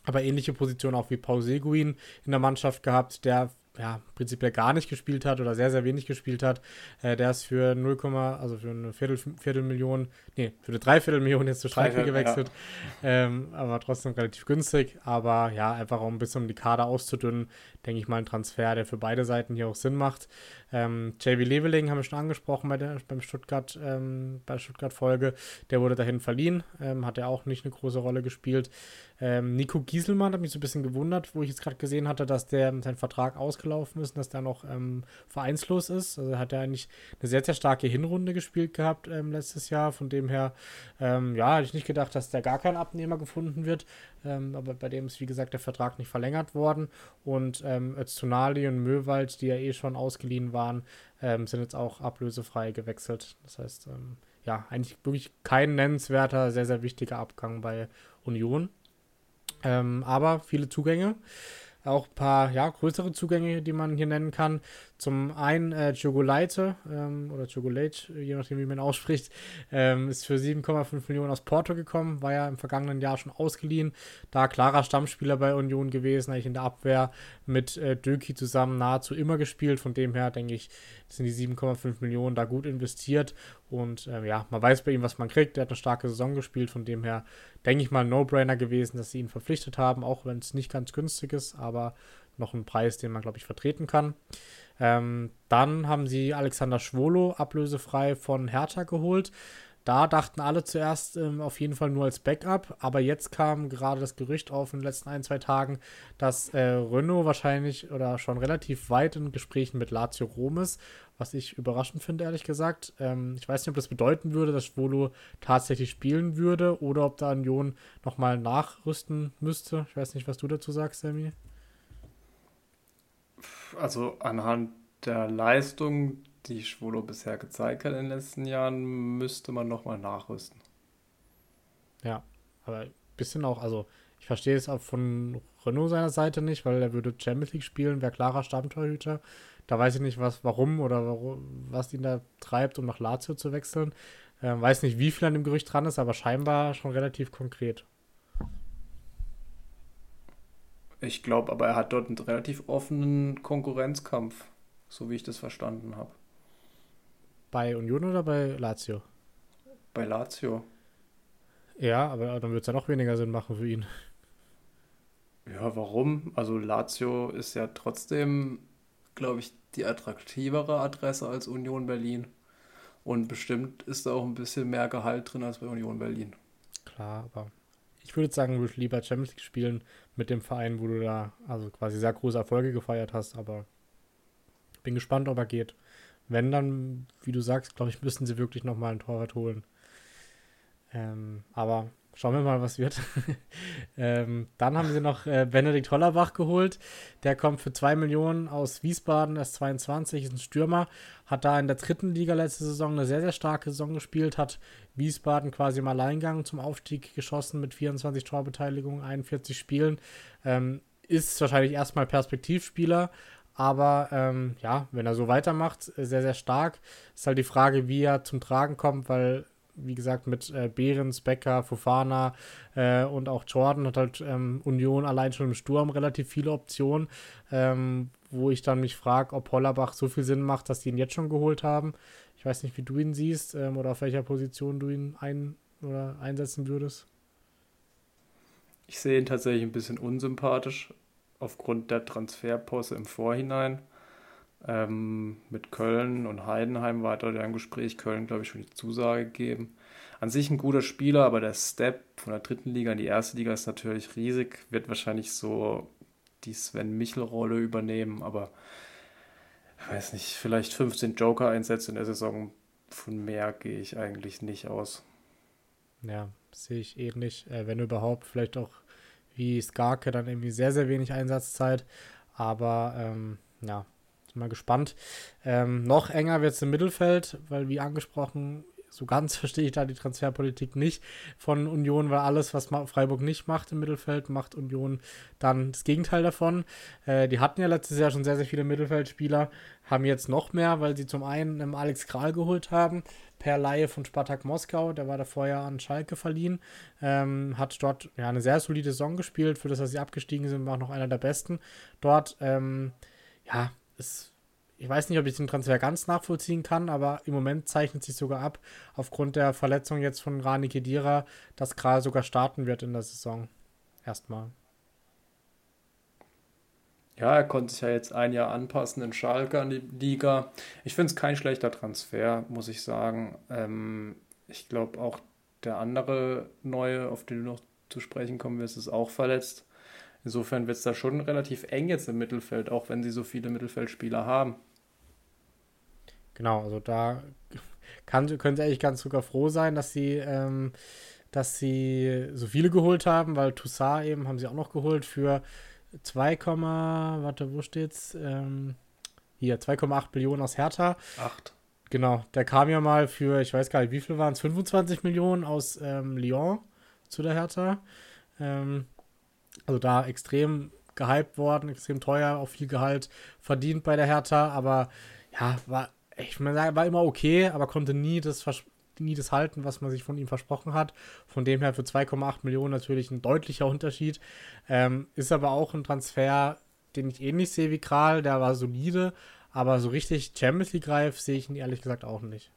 aber ähnliche Position auch wie Paul Seguin in der Mannschaft gehabt, der ja, prinzipiell gar nicht gespielt hat oder sehr, sehr wenig gespielt hat. Äh, der ist für 0, also für eine Viertel, Viertelmillion, nee, für eine Dreiviertelmillion jetzt zu Schalke gewechselt. Ja. Ähm, aber trotzdem relativ günstig. Aber ja, einfach auch ein bisschen um die Kader auszudünnen, denke ich mal, ein Transfer, der für beide Seiten hier auch Sinn macht. Ähm, JV Leveling haben wir schon angesprochen bei der, beim Stuttgart, ähm, bei der Stuttgart-Folge. Der wurde dahin verliehen, ähm, hat er auch nicht eine große Rolle gespielt. Ähm, Nico Gieselmann hat mich so ein bisschen gewundert, wo ich jetzt gerade gesehen hatte, dass der sein Vertrag ausgelaufen ist dass der noch ähm, vereinslos ist. Also hat er eigentlich eine sehr, sehr starke Hinrunde gespielt gehabt ähm, letztes Jahr. Von dem her, ähm, ja, hätte ich nicht gedacht, dass der gar kein Abnehmer gefunden wird. Ähm, aber bei dem ist, wie gesagt, der Vertrag nicht verlängert worden. Und ähm, Öztunali und Möwald, die ja eh schon ausgeliehen waren, ähm, sind jetzt auch ablösefrei gewechselt. Das heißt, ähm, ja, eigentlich wirklich kein nennenswerter, sehr, sehr wichtiger Abgang bei Union. Ähm, aber viele Zugänge auch ein paar ja, größere Zugänge, die man hier nennen kann. Zum einen äh, Chocolate ähm, oder Chocolate, je nachdem, wie man ausspricht, ähm, ist für 7,5 Millionen aus Porto gekommen, war ja im vergangenen Jahr schon ausgeliehen. Da klarer Stammspieler bei Union gewesen, eigentlich in der Abwehr mit äh, Döki zusammen nahezu immer gespielt. Von dem her denke ich, sind die 7,5 Millionen da gut investiert. Und äh, ja, man weiß bei ihm, was man kriegt. Er hat eine starke Saison gespielt. Von dem her denke ich mal, ein No-Brainer gewesen, dass sie ihn verpflichtet haben, auch wenn es nicht ganz günstig ist, aber noch ein Preis, den man, glaube ich, vertreten kann. Ähm, dann haben sie Alexander Schwolo ablösefrei von Hertha geholt. Da dachten alle zuerst ähm, auf jeden Fall nur als Backup, aber jetzt kam gerade das Gerücht auf in den letzten ein, zwei Tagen, dass äh, Renault wahrscheinlich oder schon relativ weit in Gesprächen mit Lazio Rom ist, was ich überraschend finde, ehrlich gesagt. Ähm, ich weiß nicht, ob das bedeuten würde, dass Schwolo tatsächlich spielen würde oder ob da Union nochmal nachrüsten müsste. Ich weiß nicht, was du dazu sagst, Sammy. Also anhand der Leistung die Schwolo bisher gezeigt hat in den letzten Jahren, müsste man nochmal nachrüsten. Ja, aber ein bisschen auch, also ich verstehe es auch von Renault seiner Seite nicht, weil er würde Champions League spielen, wäre klarer Stammtorhüter. Da weiß ich nicht, was, warum oder warum, was ihn da treibt, um nach Lazio zu wechseln. Ähm, weiß nicht, wie viel an dem Gerücht dran ist, aber scheinbar schon relativ konkret. Ich glaube, aber er hat dort einen relativ offenen Konkurrenzkampf, so wie ich das verstanden habe. Bei Union oder bei Lazio? Bei Lazio. Ja, aber dann wird es ja noch weniger Sinn machen für ihn. Ja, warum? Also Lazio ist ja trotzdem, glaube ich, die attraktivere Adresse als Union Berlin. Und bestimmt ist da auch ein bisschen mehr Gehalt drin als bei Union Berlin. Klar, aber ich würde sagen, du würdest lieber Champions League spielen mit dem Verein, wo du da also quasi sehr große Erfolge gefeiert hast, aber bin gespannt, ob er geht. Wenn dann, wie du sagst, glaube ich, müssten sie wirklich nochmal ein Torwart holen. Ähm, aber schauen wir mal, was wird. ähm, dann haben sie noch äh, Benedikt Hollerbach geholt. Der kommt für 2 Millionen aus Wiesbaden, ist 22, ist ein Stürmer. Hat da in der dritten Liga letzte Saison eine sehr, sehr starke Saison gespielt. Hat Wiesbaden quasi im Alleingang zum Aufstieg geschossen mit 24 Torbeteiligungen, 41 Spielen. Ähm, ist wahrscheinlich erstmal Perspektivspieler, aber ähm, ja, wenn er so weitermacht, sehr, sehr stark. Ist halt die Frage, wie er zum Tragen kommt, weil, wie gesagt, mit äh, Behrens, Becker, Fofana äh, und auch Jordan hat halt ähm, Union allein schon im Sturm relativ viele Optionen, ähm, wo ich dann mich frage, ob Hollerbach so viel Sinn macht, dass die ihn jetzt schon geholt haben. Ich weiß nicht, wie du ihn siehst ähm, oder auf welcher Position du ihn ein oder einsetzen würdest. Ich sehe ihn tatsächlich ein bisschen unsympathisch aufgrund der Transferposse im Vorhinein. Ähm, mit Köln und Heidenheim weiter im Gespräch. Köln, glaube ich, schon die Zusage gegeben. An sich ein guter Spieler, aber der Step von der dritten Liga in die erste Liga ist natürlich riesig. Wird wahrscheinlich so die Sven-Michel-Rolle übernehmen, aber ich weiß nicht, vielleicht 15 Joker-Einsätze in der Saison. Von mehr gehe ich eigentlich nicht aus. Ja, sehe ich ähnlich. Äh, wenn überhaupt, vielleicht auch wie Skarke dann irgendwie sehr, sehr wenig Einsatzzeit. Aber ähm, ja, mal gespannt. Ähm, noch enger wird es im Mittelfeld, weil wie angesprochen, so ganz verstehe ich da die Transferpolitik nicht von Union, weil alles, was Freiburg nicht macht im Mittelfeld, macht Union dann das Gegenteil davon. Äh, die hatten ja letztes Jahr schon sehr, sehr viele Mittelfeldspieler, haben jetzt noch mehr, weil sie zum einen ähm, Alex Kral geholt haben, per Laie von Spartak Moskau, der war da vorher an Schalke verliehen, ähm, hat dort ja eine sehr solide Saison gespielt, für das, dass sie abgestiegen sind, war auch noch einer der besten dort. Ähm, ja, es ich weiß nicht, ob ich den Transfer ganz nachvollziehen kann, aber im Moment zeichnet sich sogar ab, aufgrund der Verletzung jetzt von Rani Kedira, dass Kral sogar starten wird in der Saison. Erstmal. Ja, er konnte sich ja jetzt ein Jahr anpassen in Schalke an die Liga. Ich finde es kein schlechter Transfer, muss ich sagen. Ähm, ich glaube auch der andere Neue, auf den du noch zu sprechen kommen wirst, ist auch verletzt. Insofern wird es da schon relativ eng jetzt im Mittelfeld, auch wenn sie so viele Mittelfeldspieler haben. Genau, also da kann, können sie eigentlich ganz sogar froh sein, dass sie, ähm, dass sie so viele geholt haben, weil Toussaint eben haben sie auch noch geholt für 2, warte, wo steht's? Ähm, hier, 2,8 Millionen aus Hertha. 8. Genau, der kam ja mal für, ich weiß gar nicht, wie viel waren es, 25 Millionen aus ähm, Lyon zu der Hertha. Ähm, also da extrem gehypt worden, extrem teuer, auch viel Gehalt verdient bei der Hertha, aber ja, war ich meine, war immer okay, aber konnte nie das, nie das halten, was man sich von ihm versprochen hat. Von dem her für 2,8 Millionen natürlich ein deutlicher Unterschied. Ähm, ist aber auch ein Transfer, den ich ähnlich sehe wie Kral, der war solide, aber so richtig Champions League reif sehe ich ihn ehrlich gesagt auch nicht.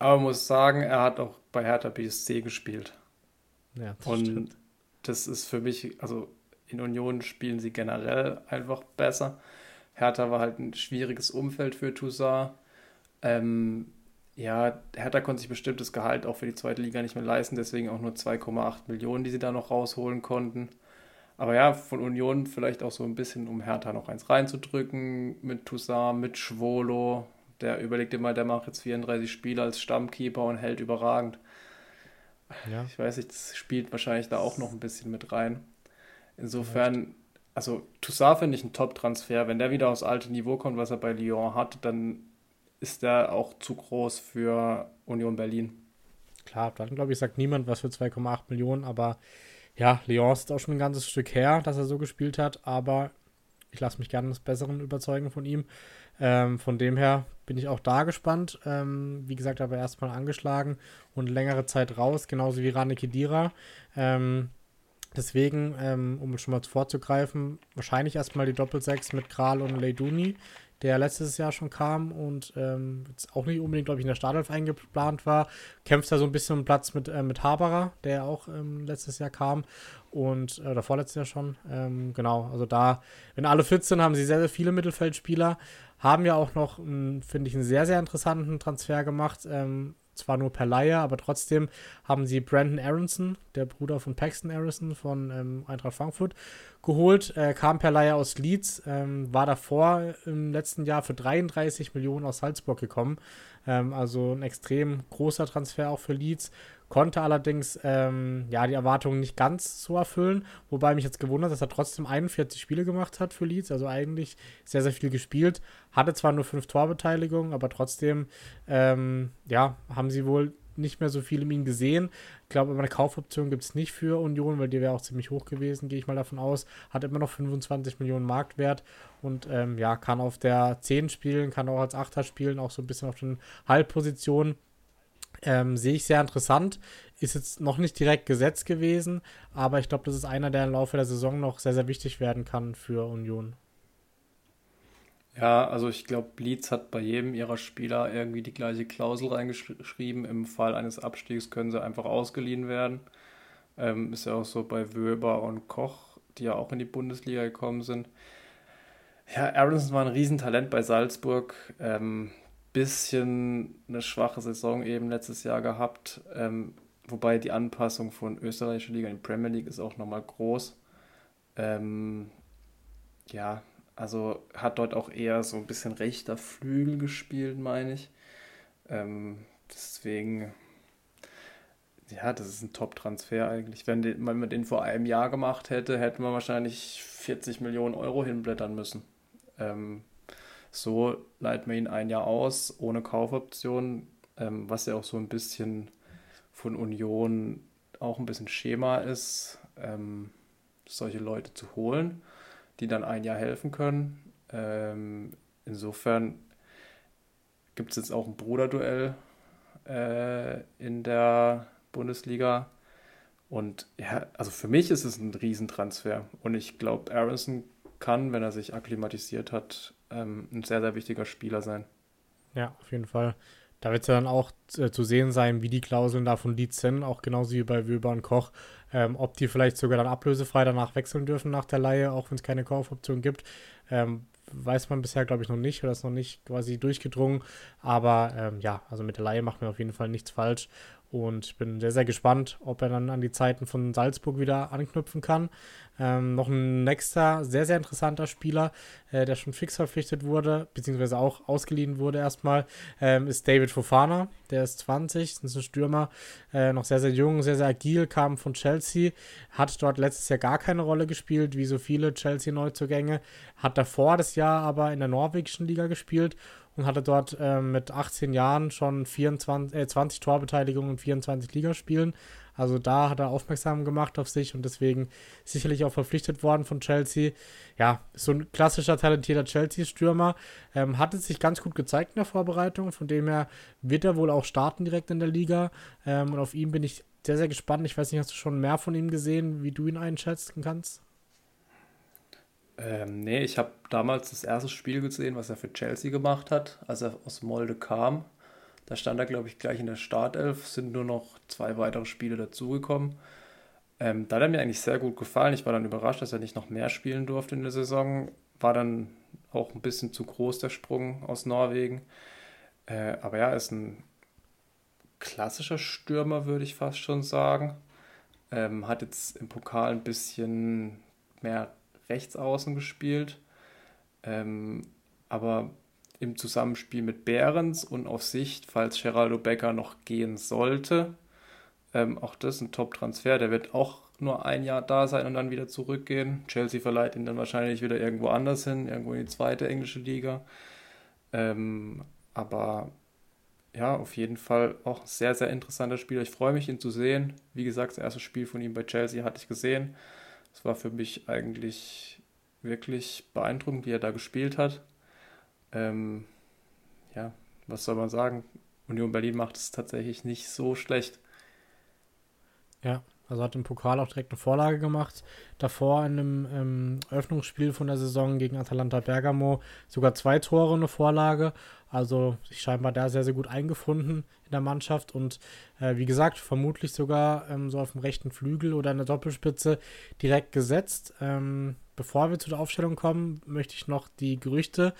Aber man muss sagen, er hat auch bei Hertha BSC gespielt. Ja, das Und stimmt. Das ist für mich, also in Union spielen sie generell einfach besser. Hertha war halt ein schwieriges Umfeld für Toussaint. Ähm, ja, Hertha konnte sich bestimmtes Gehalt auch für die zweite Liga nicht mehr leisten, deswegen auch nur 2,8 Millionen, die sie da noch rausholen konnten. Aber ja, von Union vielleicht auch so ein bisschen, um Hertha noch eins reinzudrücken mit Toussaint, mit Schwolo. Der überlegt immer, der macht jetzt 34 Spiele als Stammkeeper und hält überragend. Ja. Ich weiß nicht, das spielt wahrscheinlich da auch noch ein bisschen mit rein. Insofern also Toussaint finde ich ein Top-Transfer. Wenn der wieder aufs alte Niveau kommt, was er bei Lyon hat, dann ist der auch zu groß für Union Berlin. Klar, dann glaube ich, sagt niemand was für 2,8 Millionen, aber ja, Lyon ist auch schon ein ganzes Stück her, dass er so gespielt hat, aber ich lasse mich gerne des Besseren überzeugen von ihm. Ähm, von dem her bin ich auch da gespannt. Ähm, wie gesagt, aber erstmal angeschlagen und längere Zeit raus, genauso wie Rane Kedira. Ähm, Deswegen, ähm, um schon mal vorzugreifen, wahrscheinlich erstmal die Doppelsechs mit Kral und Leiduni, der letztes Jahr schon kam und ähm, jetzt auch nicht unbedingt, glaube ich, in der Startelf eingeplant war. Kämpft da so ein bisschen um Platz mit, äh, mit Haberer, der auch ähm, letztes Jahr kam und äh, oder vorletztes Jahr schon. Ähm, genau, also da, wenn alle fit sind, haben sie sehr, sehr viele Mittelfeldspieler. Haben ja auch noch, finde ich, einen sehr, sehr interessanten Transfer gemacht. Ähm, zwar nur per Laie, aber trotzdem haben sie Brandon Aronson, der Bruder von Paxton Aronson von ähm, Eintracht Frankfurt, geholt. Äh, kam per Laie aus Leeds, ähm, war davor im letzten Jahr für 33 Millionen aus Salzburg gekommen. Ähm, also ein extrem großer Transfer auch für Leeds konnte allerdings ähm, ja die Erwartungen nicht ganz so erfüllen, wobei mich jetzt gewundert, dass er trotzdem 41 Spiele gemacht hat für Leeds, also eigentlich sehr, sehr viel gespielt. Hatte zwar nur fünf Torbeteiligungen, aber trotzdem ähm, ja, haben sie wohl nicht mehr so viel in ihm gesehen. Ich glaube, eine Kaufoption gibt es nicht für Union, weil die wäre auch ziemlich hoch gewesen, gehe ich mal davon aus. Hat immer noch 25 Millionen Marktwert und ähm, ja, kann auf der 10 spielen, kann auch als Achter spielen, auch so ein bisschen auf den Halbpositionen. Ähm, sehe ich sehr interessant. Ist jetzt noch nicht direkt gesetzt gewesen, aber ich glaube, das ist einer, der im Laufe der Saison noch sehr, sehr wichtig werden kann für Union. Ja, also ich glaube, Leeds hat bei jedem ihrer Spieler irgendwie die gleiche Klausel reingeschrieben. Im Fall eines Abstiegs können sie einfach ausgeliehen werden. Ähm, ist ja auch so bei Wöber und Koch, die ja auch in die Bundesliga gekommen sind. Ja, Aronson war ein Riesentalent bei Salzburg. Ähm, bisschen eine schwache Saison eben letztes Jahr gehabt. Ähm, wobei die Anpassung von österreichischer Liga in die Premier League ist auch nochmal groß. Ähm, ja, also hat dort auch eher so ein bisschen rechter Flügel gespielt, meine ich. Ähm, deswegen, ja, das ist ein Top-Transfer eigentlich. Wenn, den, wenn man den vor einem Jahr gemacht hätte, hätten wir wahrscheinlich 40 Millionen Euro hinblättern müssen. Ähm, so leiten wir ihn ein Jahr aus, ohne Kaufoption, ähm, was ja auch so ein bisschen von Union auch ein bisschen Schema ist, ähm, solche Leute zu holen, die dann ein Jahr helfen können. Ähm, insofern gibt es jetzt auch ein Bruderduell äh, in der Bundesliga. Und ja, also für mich ist es ein Riesentransfer. Und ich glaube, Aronson kann, wenn er sich akklimatisiert hat, ähm, ein sehr, sehr wichtiger Spieler sein. Ja, auf jeden Fall. Da wird es ja dann auch äh, zu sehen sein, wie die Klauseln davon lied sind, auch genauso wie bei Wöber und Koch, ähm, ob die vielleicht sogar dann ablösefrei danach wechseln dürfen nach der Laie, auch wenn es keine Kaufoption gibt. Ähm, weiß man bisher, glaube ich, noch nicht oder ist noch nicht quasi durchgedrungen. Aber ähm, ja, also mit der Laie macht man auf jeden Fall nichts falsch. Und ich bin sehr, sehr gespannt, ob er dann an die Zeiten von Salzburg wieder anknüpfen kann. Ähm, noch ein nächster, sehr, sehr interessanter Spieler, äh, der schon fix verpflichtet wurde, beziehungsweise auch ausgeliehen wurde erstmal, ähm, ist David Fofana. Der ist 20, ist ein Stürmer, äh, noch sehr, sehr jung, sehr, sehr agil, kam von Chelsea, hat dort letztes Jahr gar keine Rolle gespielt, wie so viele Chelsea-Neuzugänge, hat davor das Jahr aber in der norwegischen Liga gespielt und hatte dort äh, mit 18 Jahren schon 24, äh, 20 Torbeteiligungen und 24 Ligaspielen. Also da hat er aufmerksam gemacht auf sich und deswegen sicherlich auch verpflichtet worden von Chelsea. Ja, so ein klassischer, talentierter Chelsea-Stürmer. Ähm, hat es sich ganz gut gezeigt in der Vorbereitung. Von dem her wird er wohl auch starten direkt in der Liga. Ähm, und auf ihn bin ich sehr, sehr gespannt. Ich weiß nicht, hast du schon mehr von ihm gesehen, wie du ihn einschätzen kannst? Ähm, nee, ich habe damals das erste Spiel gesehen, was er für Chelsea gemacht hat, als er aus Molde kam. Da stand er, glaube ich, gleich in der Startelf, sind nur noch zwei weitere Spiele dazugekommen. Ähm, da hat er mir eigentlich sehr gut gefallen. Ich war dann überrascht, dass er nicht noch mehr spielen durfte in der Saison. War dann auch ein bisschen zu groß der Sprung aus Norwegen. Äh, aber ja, ist ein klassischer Stürmer, würde ich fast schon sagen. Ähm, hat jetzt im Pokal ein bisschen mehr Rechtsaußen gespielt. Ähm, aber im Zusammenspiel mit Behrens und auf Sicht, falls Geraldo Becker noch gehen sollte, ähm, auch das ein Top-Transfer. Der wird auch nur ein Jahr da sein und dann wieder zurückgehen. Chelsea verleiht ihn dann wahrscheinlich wieder irgendwo anders hin, irgendwo in die zweite englische Liga. Ähm, aber ja, auf jeden Fall auch ein sehr, sehr interessanter Spieler. Ich freue mich, ihn zu sehen. Wie gesagt, das erste Spiel von ihm bei Chelsea hatte ich gesehen. Es war für mich eigentlich wirklich beeindruckend, wie er da gespielt hat. Ähm, ja, was soll man sagen? Union Berlin macht es tatsächlich nicht so schlecht. Ja, also hat im Pokal auch direkt eine Vorlage gemacht. Davor in einem ähm, Öffnungsspiel von der Saison gegen Atalanta Bergamo sogar zwei Tore eine Vorlage. Also sich scheinbar da sehr, sehr gut eingefunden in der Mannschaft und äh, wie gesagt, vermutlich sogar ähm, so auf dem rechten Flügel oder in der Doppelspitze direkt gesetzt. Ähm, bevor wir zu der Aufstellung kommen, möchte ich noch die Gerüchte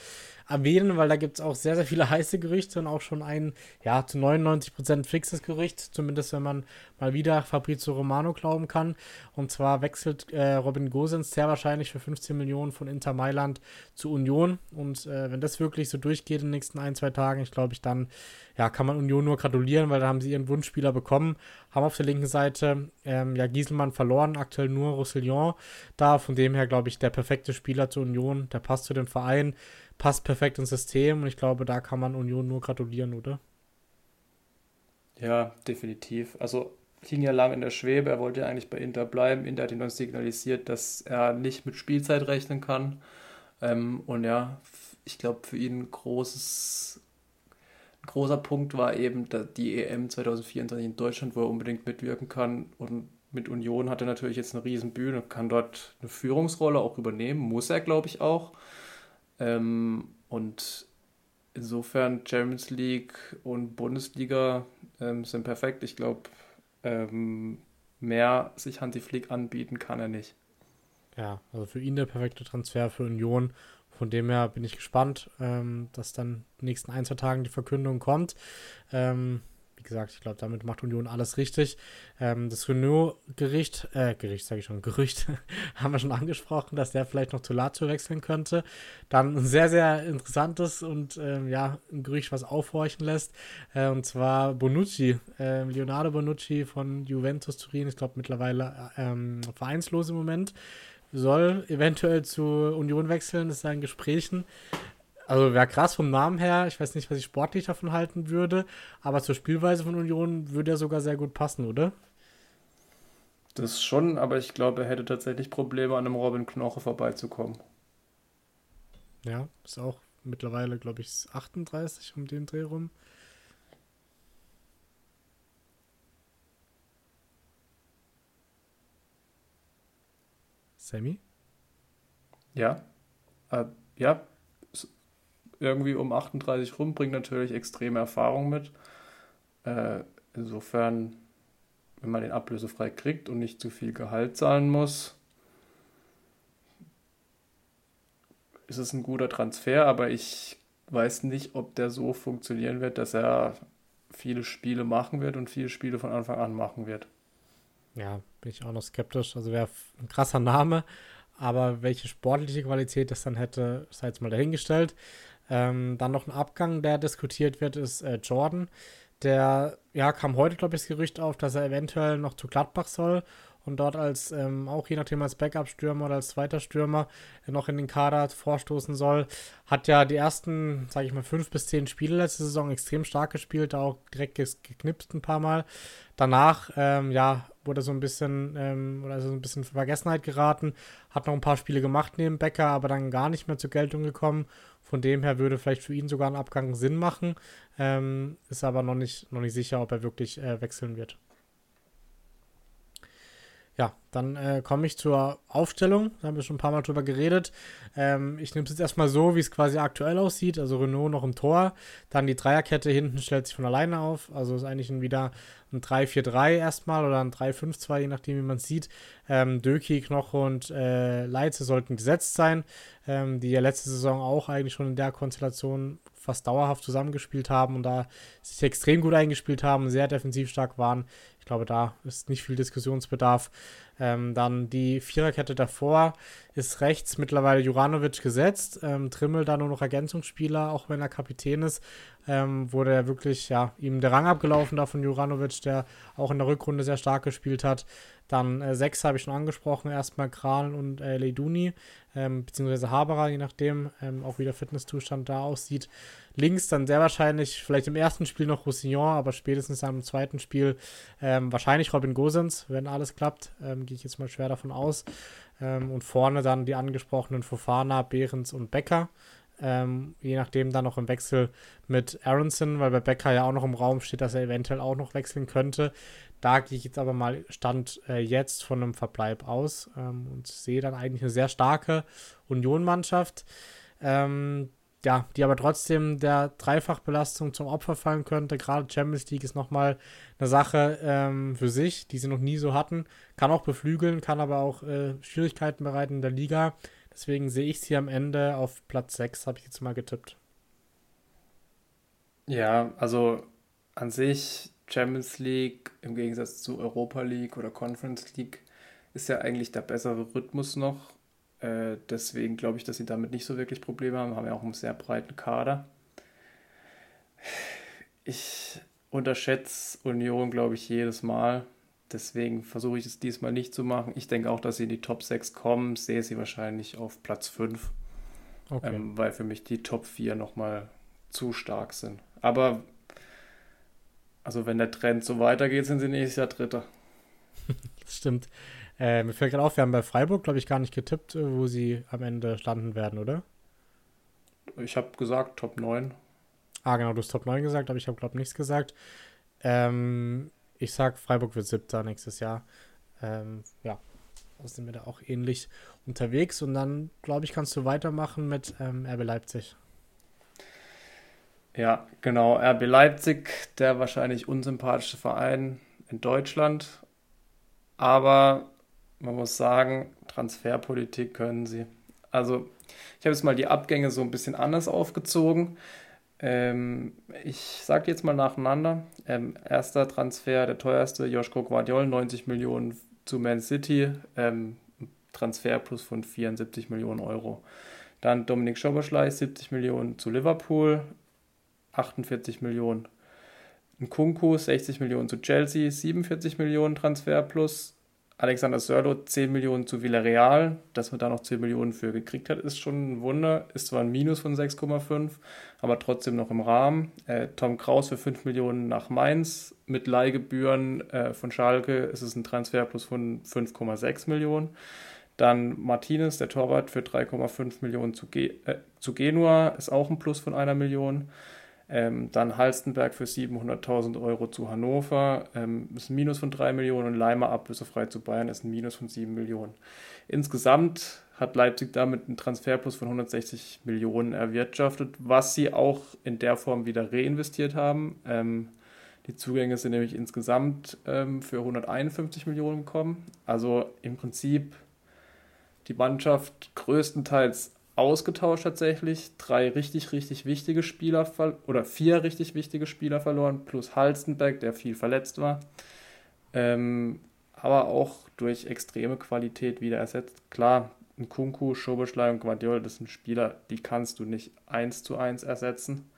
erwähnen, weil da gibt es auch sehr, sehr viele heiße Gerüchte und auch schon ein, ja, zu 99% fixes Gerücht, zumindest wenn man mal wieder Fabrizio Romano glauben kann. Und zwar wechselt äh, Robin Gosens sehr wahrscheinlich für 15 Millionen von Inter Mailand zu Union. Und äh, wenn das wirklich so durchgeht in den nächsten ein, zwei Tagen, ich glaube, ich dann ja, kann man Union nur gratulieren, weil da haben sie ihren Wunschspieler bekommen. Haben auf der linken Seite ähm, ja Gieselmann verloren, aktuell nur Roussillon da. Von dem her, glaube ich, der perfekte Spieler zur Union. Der passt zu dem Verein, passt perfekt ins System und ich glaube, da kann man Union nur gratulieren, oder? Ja, definitiv. Also hing ja lang in der Schwebe, er wollte ja eigentlich bei Inter bleiben. Inter hat ihm dann signalisiert, dass er nicht mit Spielzeit rechnen kann. Ähm, und ja, ich glaube, für ihn ein großes großer Punkt war eben die EM 2024 in Deutschland, wo er unbedingt mitwirken kann. Und mit Union hat er natürlich jetzt eine riesen Bühne, kann dort eine Führungsrolle auch übernehmen, muss er, glaube ich, auch. Ähm, und insofern Champions League und Bundesliga ähm, sind perfekt. Ich glaube, ähm, mehr sich Hansi Flick anbieten kann er nicht. Ja, also für ihn der perfekte Transfer für Union. Von dem her bin ich gespannt, ähm, dass dann in den nächsten ein, zwei Tagen die Verkündung kommt. Ähm, gesagt, ich glaube, damit macht Union alles richtig. Ähm, das Renault-Gericht, äh, Gericht sage ich schon, Gerücht, haben wir schon angesprochen, dass der vielleicht noch zu Lazio wechseln könnte. Dann ein sehr, sehr interessantes und ähm, ja, ein Gerücht, was aufhorchen lässt. Äh, und zwar Bonucci, äh, Leonardo Bonucci von Juventus Turin, ich glaube mittlerweile ähm, vereinslos im Moment soll eventuell zu Union wechseln, ist ja in Gesprächen. Also wäre krass vom Namen her. Ich weiß nicht, was ich sportlich davon halten würde, aber zur Spielweise von Union würde er sogar sehr gut passen, oder? Das schon, aber ich glaube, er hätte tatsächlich Probleme, an einem Robin Knoche vorbeizukommen. Ja, ist auch mittlerweile, glaube ich, 38 um den Dreh rum. Sammy? Ja. Äh, ja. Irgendwie um 38 rum, bringt natürlich extreme Erfahrung mit. Äh, insofern, wenn man den ablösefrei kriegt und nicht zu viel Gehalt zahlen muss, ist es ein guter Transfer, aber ich weiß nicht, ob der so funktionieren wird, dass er viele Spiele machen wird und viele Spiele von Anfang an machen wird. Ja, bin ich auch noch skeptisch. Also wäre ein krasser Name, aber welche sportliche Qualität das dann hätte, sei jetzt mal dahingestellt. Ähm, dann noch ein Abgang, der diskutiert wird, ist äh, Jordan. Der, ja, kam heute, glaube ich, das Gerücht auf, dass er eventuell noch zu Gladbach soll und dort als, ähm, auch je nachdem als Backup-Stürmer oder als zweiter Stürmer noch in den Kader vorstoßen soll. Hat ja die ersten, sage ich mal, fünf bis zehn Spiele letzte Saison extrem stark gespielt, auch direkt geknipst ein paar Mal. Danach, ähm, ja, wurde so ein bisschen, ähm, oder so ein bisschen Vergessenheit geraten. Hat noch ein paar Spiele gemacht neben Becker, aber dann gar nicht mehr zur Geltung gekommen. Von dem her würde vielleicht für ihn sogar ein Abgang Sinn machen. Ähm, ist aber noch nicht, noch nicht sicher, ob er wirklich äh, wechseln wird. Ja, dann äh, komme ich zur Aufstellung. Da haben wir schon ein paar Mal drüber geredet. Ähm, ich nehme es jetzt erstmal so, wie es quasi aktuell aussieht. Also Renault noch im Tor. Dann die Dreierkette hinten stellt sich von alleine auf. Also ist eigentlich ein, wieder ein 3-4-3 erstmal oder ein 3-5-2, je nachdem, wie man es sieht. Ähm, Döki, Knoche und äh, Leitze sollten gesetzt sein, ähm, die ja letzte Saison auch eigentlich schon in der Konstellation fast dauerhaft zusammengespielt haben und da sich extrem gut eingespielt haben, sehr defensiv stark waren. Ich glaube, da ist nicht viel Diskussionsbedarf. Ähm, dann die Viererkette davor ist rechts mittlerweile Juranovic gesetzt. Ähm, Trimmel da nur noch Ergänzungsspieler, auch wenn er Kapitän ist. Ähm, wurde er wirklich, ja, ihm der Rang abgelaufen da von Juranovic, der auch in der Rückrunde sehr stark gespielt hat. Dann äh, sechs habe ich schon angesprochen, erstmal Kral und äh, Leiduni, ähm, beziehungsweise Haberer, je nachdem, ähm, auch wie der Fitnesszustand da aussieht. Links dann sehr wahrscheinlich, vielleicht im ersten Spiel noch Roussillon, aber spätestens im zweiten Spiel ähm, wahrscheinlich Robin Gosens, wenn alles klappt, ähm, gehe ich jetzt mal schwer davon aus. Ähm, und vorne dann die angesprochenen Fofana, Behrens und Becker. Ähm, je nachdem dann noch im Wechsel mit Aronson, weil bei Becker ja auch noch im Raum steht, dass er eventuell auch noch wechseln könnte. Da gehe ich jetzt aber mal Stand äh, jetzt von einem Verbleib aus ähm, und sehe dann eigentlich eine sehr starke Union-Mannschaft, ähm, ja, die aber trotzdem der Dreifachbelastung zum Opfer fallen könnte. Gerade Champions League ist nochmal eine Sache ähm, für sich, die sie noch nie so hatten. Kann auch beflügeln, kann aber auch äh, Schwierigkeiten bereiten in der Liga. Deswegen sehe ich sie am Ende auf Platz 6, habe ich jetzt mal getippt. Ja, also an sich Champions League im Gegensatz zu Europa League oder Conference League ist ja eigentlich der bessere Rhythmus noch. Äh, deswegen glaube ich, dass sie damit nicht so wirklich Probleme haben. Haben ja auch einen sehr breiten Kader. Ich unterschätze Union, glaube ich, jedes Mal. Deswegen versuche ich es diesmal nicht zu machen. Ich denke auch, dass sie in die Top 6 kommen. Sehe sie wahrscheinlich auf Platz 5. Okay. Ähm, weil für mich die Top 4 nochmal zu stark sind. Aber also wenn der Trend so weitergeht, sind sie nächstes Jahr Dritter. das stimmt. Äh, mir fällt gerade auf, wir haben bei Freiburg, glaube ich, gar nicht getippt, äh, wo sie am Ende standen werden, oder? Ich habe gesagt Top 9. Ah, genau, du hast Top 9 gesagt, aber ich habe, glaube ich, nichts gesagt. Ähm, ich sag, Freiburg wird siebter nächstes Jahr. Ähm, ja, da sind wir da auch ähnlich unterwegs. Und dann, glaube ich, kannst du weitermachen mit ähm, RB Leipzig. Ja, genau. RB Leipzig, der wahrscheinlich unsympathische Verein in Deutschland. aber man muss sagen, Transferpolitik können sie. Also, ich habe jetzt mal die Abgänge so ein bisschen anders aufgezogen. Ähm, ich sage jetzt mal nacheinander. Ähm, erster Transfer, der teuerste, Joschko Guardiol, 90 Millionen zu Man City. Ähm, Transfer plus von 74 Millionen Euro. Dann Dominik Schoberschlei, 70 Millionen zu Liverpool, 48 Millionen. Nkunku, 60 Millionen zu Chelsea, 47 Millionen Transfer plus. Alexander Sörlo 10 Millionen zu Villarreal. Dass man da noch 10 Millionen für gekriegt hat, ist schon ein Wunder. Ist zwar ein Minus von 6,5, aber trotzdem noch im Rahmen. Äh, Tom Kraus für 5 Millionen nach Mainz. Mit Leihgebühren äh, von Schalke ist es ein Transfer plus von 5,6 Millionen. Dann Martinez, der Torwart, für 3,5 Millionen zu, Ge äh, zu Genua, ist auch ein Plus von einer Million. Ähm, dann Halstenberg für 700.000 Euro zu Hannover, ähm, ist ein Minus von 3 Millionen und Leimer ablösefrei zu Bayern ist ein Minus von 7 Millionen. Insgesamt hat Leipzig damit einen Transferplus von 160 Millionen erwirtschaftet, was sie auch in der Form wieder reinvestiert haben. Ähm, die Zugänge sind nämlich insgesamt ähm, für 151 Millionen gekommen. Also im Prinzip die Mannschaft größtenteils ausgetauscht tatsächlich. Drei richtig, richtig wichtige Spieler oder vier richtig wichtige Spieler verloren, plus Halstenberg, der viel verletzt war. Ähm, aber auch durch extreme Qualität wieder ersetzt. Klar, ein Kunku, Schobeschlei und Guardiol, das sind Spieler, die kannst du nicht eins zu eins ersetzen.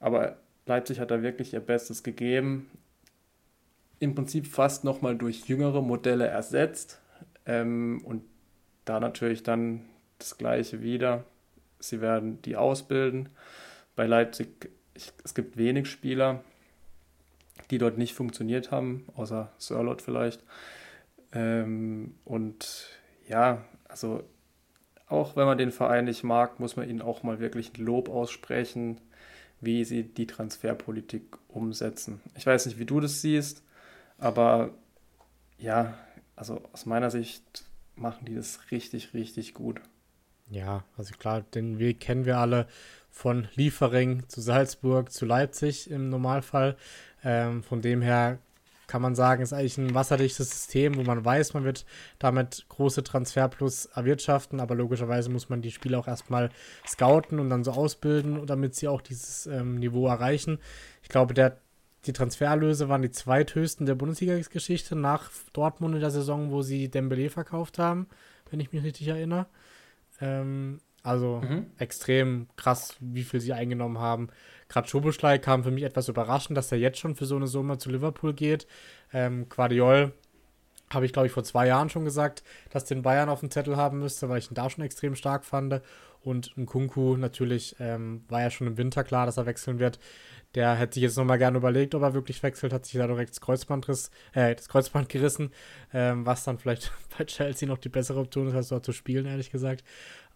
Aber Leipzig hat da wirklich ihr Bestes gegeben. Im Prinzip fast nochmal durch jüngere Modelle ersetzt. Ähm, und da natürlich dann das Gleiche wieder. Sie werden die ausbilden. Bei Leipzig, ich, es gibt wenig Spieler, die dort nicht funktioniert haben, außer Sirlot vielleicht. Ähm, und ja, also auch wenn man den Verein nicht mag, muss man ihnen auch mal wirklich ein Lob aussprechen, wie sie die Transferpolitik umsetzen. Ich weiß nicht, wie du das siehst, aber ja, also aus meiner Sicht machen die das richtig, richtig gut. Ja, also klar, den Weg kennen wir alle von Liefering zu Salzburg zu Leipzig im Normalfall. Ähm, von dem her kann man sagen, ist eigentlich ein wasserdichtes System, wo man weiß, man wird damit große Transferplus erwirtschaften, aber logischerweise muss man die Spieler auch erstmal scouten und dann so ausbilden, damit sie auch dieses ähm, Niveau erreichen. Ich glaube, der, die Transfererlöse waren die zweithöchsten der Bundesliga-Geschichte nach Dortmund in der Saison, wo sie Dembele verkauft haben, wenn ich mich richtig erinnere. Ähm, also mhm. extrem krass, wie viel sie eingenommen haben. Gerade Schoboschlei kam für mich etwas überraschend, dass er jetzt schon für so eine Summe zu Liverpool geht. Ähm, Quadiol habe ich, glaube ich, vor zwei Jahren schon gesagt, dass den Bayern auf dem Zettel haben müsste, weil ich ihn da schon extrem stark fand. Und Nkunku natürlich ähm, war ja schon im Winter klar, dass er wechseln wird. Der hätte sich jetzt nochmal gerne überlegt, ob er wirklich wechselt, hat sich da direkt das Kreuzbandriss, äh, das Kreuzband gerissen, ähm, was dann vielleicht bei Chelsea noch die bessere Option ist, als dort zu spielen, ehrlich gesagt.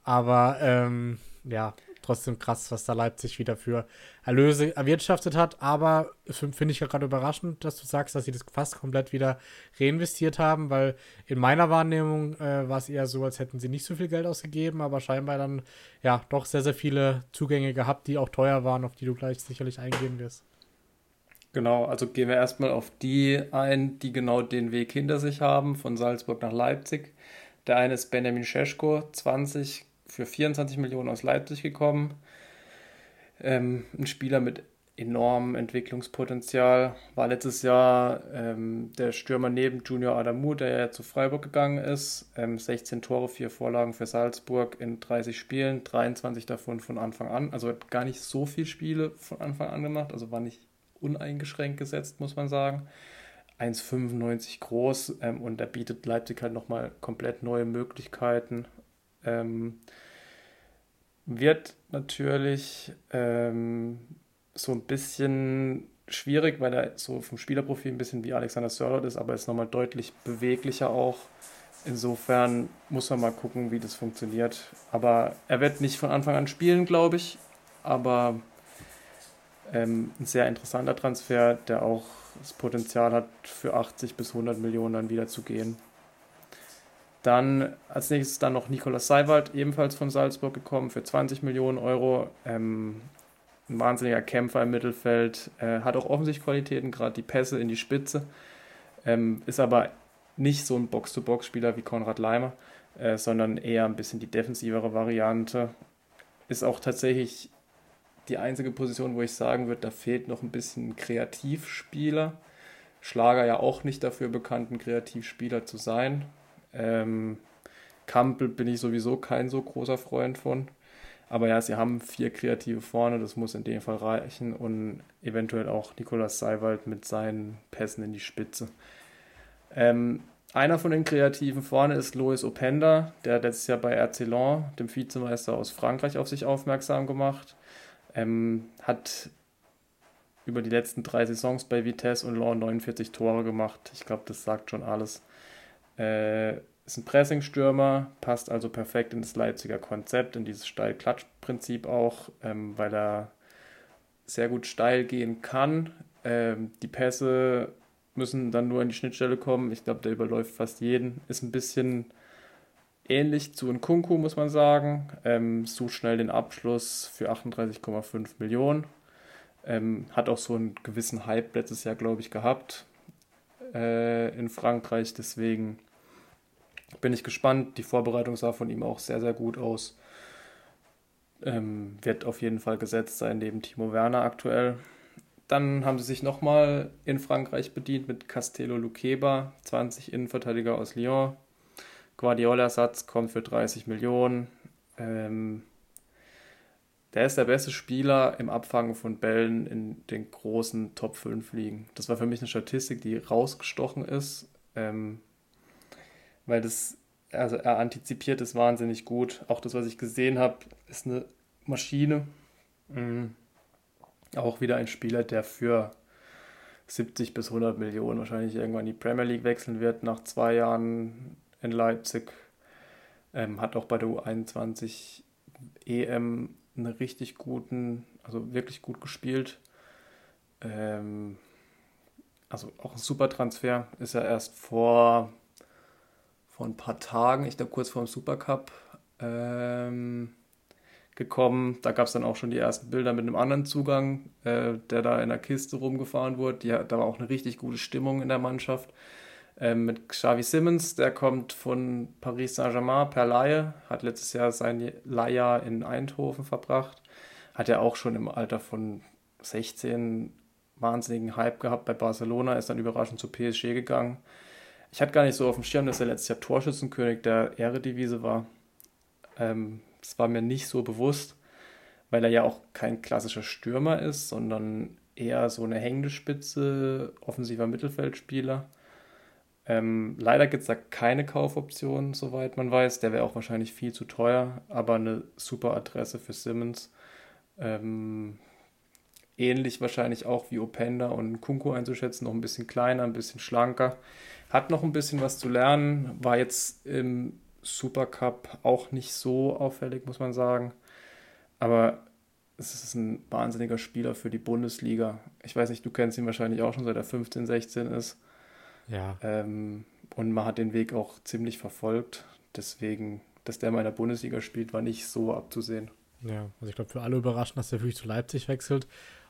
Aber ähm, ja, trotzdem krass, was da Leipzig wieder für Erlöse erwirtschaftet hat. Aber finde ich ja gerade überraschend, dass du sagst, dass sie das fast komplett wieder reinvestiert haben, weil in meiner Wahrnehmung äh, war es eher so, als hätten sie nicht so viel Geld ausgegeben, aber scheinbar dann ja doch sehr, sehr viele Zugänge gehabt, die auch teuer waren, auf die du gleich sicherlich eingehen wirst. Genau, also gehen wir erstmal auf die ein, die genau den Weg hinter sich haben, von Salzburg nach Leipzig. Der eine ist Benjamin Scheschko, 20, für 24 Millionen aus Leipzig gekommen. Ähm, ein Spieler mit enormem Entwicklungspotenzial. War letztes Jahr ähm, der Stürmer neben Junior Adamu, der ja zu Freiburg gegangen ist. Ähm, 16 Tore, 4 Vorlagen für Salzburg in 30 Spielen, 23 davon von Anfang an. Also hat gar nicht so viele Spiele von Anfang an gemacht, also war nicht uneingeschränkt gesetzt, muss man sagen. 1,95 groß ähm, und er bietet Leipzig halt nochmal komplett neue Möglichkeiten. Ähm, wird natürlich ähm, so ein bisschen schwierig, weil er so vom Spielerprofil ein bisschen wie Alexander Sörlot ist, aber ist nochmal deutlich beweglicher auch. Insofern muss man mal gucken, wie das funktioniert. Aber er wird nicht von Anfang an spielen, glaube ich. Aber ähm, ein sehr interessanter Transfer, der auch das Potenzial hat, für 80 bis 100 Millionen dann wieder zu gehen. Dann als nächstes dann noch Nikolaus Seiwald, ebenfalls von Salzburg gekommen, für 20 Millionen Euro. Ähm, ein wahnsinniger Kämpfer im Mittelfeld, äh, hat auch offensichtlich Qualitäten, gerade die Pässe in die Spitze, ähm, ist aber nicht so ein Box-to-Box-Spieler wie Konrad Leimer, äh, sondern eher ein bisschen die defensivere Variante. Ist auch tatsächlich die einzige Position, wo ich sagen würde, da fehlt noch ein bisschen Kreativspieler. Schlager ja auch nicht dafür bekannt, ein Kreativspieler zu sein. Ähm, Kampel bin ich sowieso kein so großer Freund von. Aber ja, sie haben vier Kreative vorne, das muss in dem Fall reichen und eventuell auch Nikolaus Seiwald mit seinen Pässen in die Spitze. Ähm, einer von den Kreativen vorne ist Lois Openda, der hat letztes Jahr bei RC Lens, dem Vizemeister aus Frankreich, auf sich aufmerksam gemacht. Ähm, hat über die letzten drei Saisons bei Vitesse und Lens 49 Tore gemacht. Ich glaube, das sagt schon alles. Äh, ist ein Pressing-Stürmer, passt also perfekt in das Leipziger Konzept, in dieses Steil-Klatsch-Prinzip auch, ähm, weil er sehr gut steil gehen kann. Ähm, die Pässe müssen dann nur in die Schnittstelle kommen. Ich glaube, der überläuft fast jeden. Ist ein bisschen ähnlich zu Nkunku, muss man sagen. Ähm, sucht schnell den Abschluss für 38,5 Millionen. Ähm, hat auch so einen gewissen Hype letztes Jahr, glaube ich, gehabt äh, in Frankreich. Deswegen bin ich gespannt. Die Vorbereitung sah von ihm auch sehr, sehr gut aus. Ähm, wird auf jeden Fall gesetzt sein neben Timo Werner aktuell. Dann haben sie sich nochmal in Frankreich bedient mit Castello Luqueba, 20 Innenverteidiger aus Lyon. Guardiola-Satz kommt für 30 Millionen. Ähm, der ist der beste Spieler im Abfangen von Bällen in den großen Top 5 Ligen. Das war für mich eine Statistik, die rausgestochen ist. Ähm, weil das, also er antizipiert es wahnsinnig gut. Auch das, was ich gesehen habe, ist eine Maschine. Mhm. Auch wieder ein Spieler, der für 70 bis 100 Millionen wahrscheinlich irgendwann in die Premier League wechseln wird nach zwei Jahren in Leipzig. Ähm, hat auch bei der U21 EM einen richtig guten, also wirklich gut gespielt. Ähm, also auch ein super Transfer. Ist er erst vor vor ein paar Tagen, ich glaube kurz vor dem Supercup, ähm, gekommen. Da gab es dann auch schon die ersten Bilder mit einem anderen Zugang, äh, der da in der Kiste rumgefahren wurde. Die, da war auch eine richtig gute Stimmung in der Mannschaft. Ähm, mit Xavi Simmons, der kommt von Paris Saint-Germain per Laie, hat letztes Jahr sein Leihjahr in Eindhoven verbracht. Hat er auch schon im Alter von 16 wahnsinnigen Hype gehabt bei Barcelona, ist dann überraschend zu PSG gegangen. Ich hatte gar nicht so auf dem Schirm, dass er letztes Jahr Torschützenkönig der Ehredivise war. Ähm, das war mir nicht so bewusst, weil er ja auch kein klassischer Stürmer ist, sondern eher so eine hängende Spitze, offensiver Mittelfeldspieler. Ähm, leider gibt es da keine Kaufoption, soweit man weiß. Der wäre auch wahrscheinlich viel zu teuer, aber eine super Adresse für Simmons. Ähm, ähnlich wahrscheinlich auch wie Openda und Kunko einzuschätzen, noch ein bisschen kleiner, ein bisschen schlanker. Hat noch ein bisschen was zu lernen, war jetzt im Supercup auch nicht so auffällig, muss man sagen. Aber es ist ein wahnsinniger Spieler für die Bundesliga. Ich weiß nicht, du kennst ihn wahrscheinlich auch schon, seit er 15, 16 ist. Ja. Ähm, und man hat den Weg auch ziemlich verfolgt. Deswegen, dass der mal in der Bundesliga spielt, war nicht so abzusehen. Ja, also ich glaube, für alle überraschend, dass der wirklich zu Leipzig wechselt.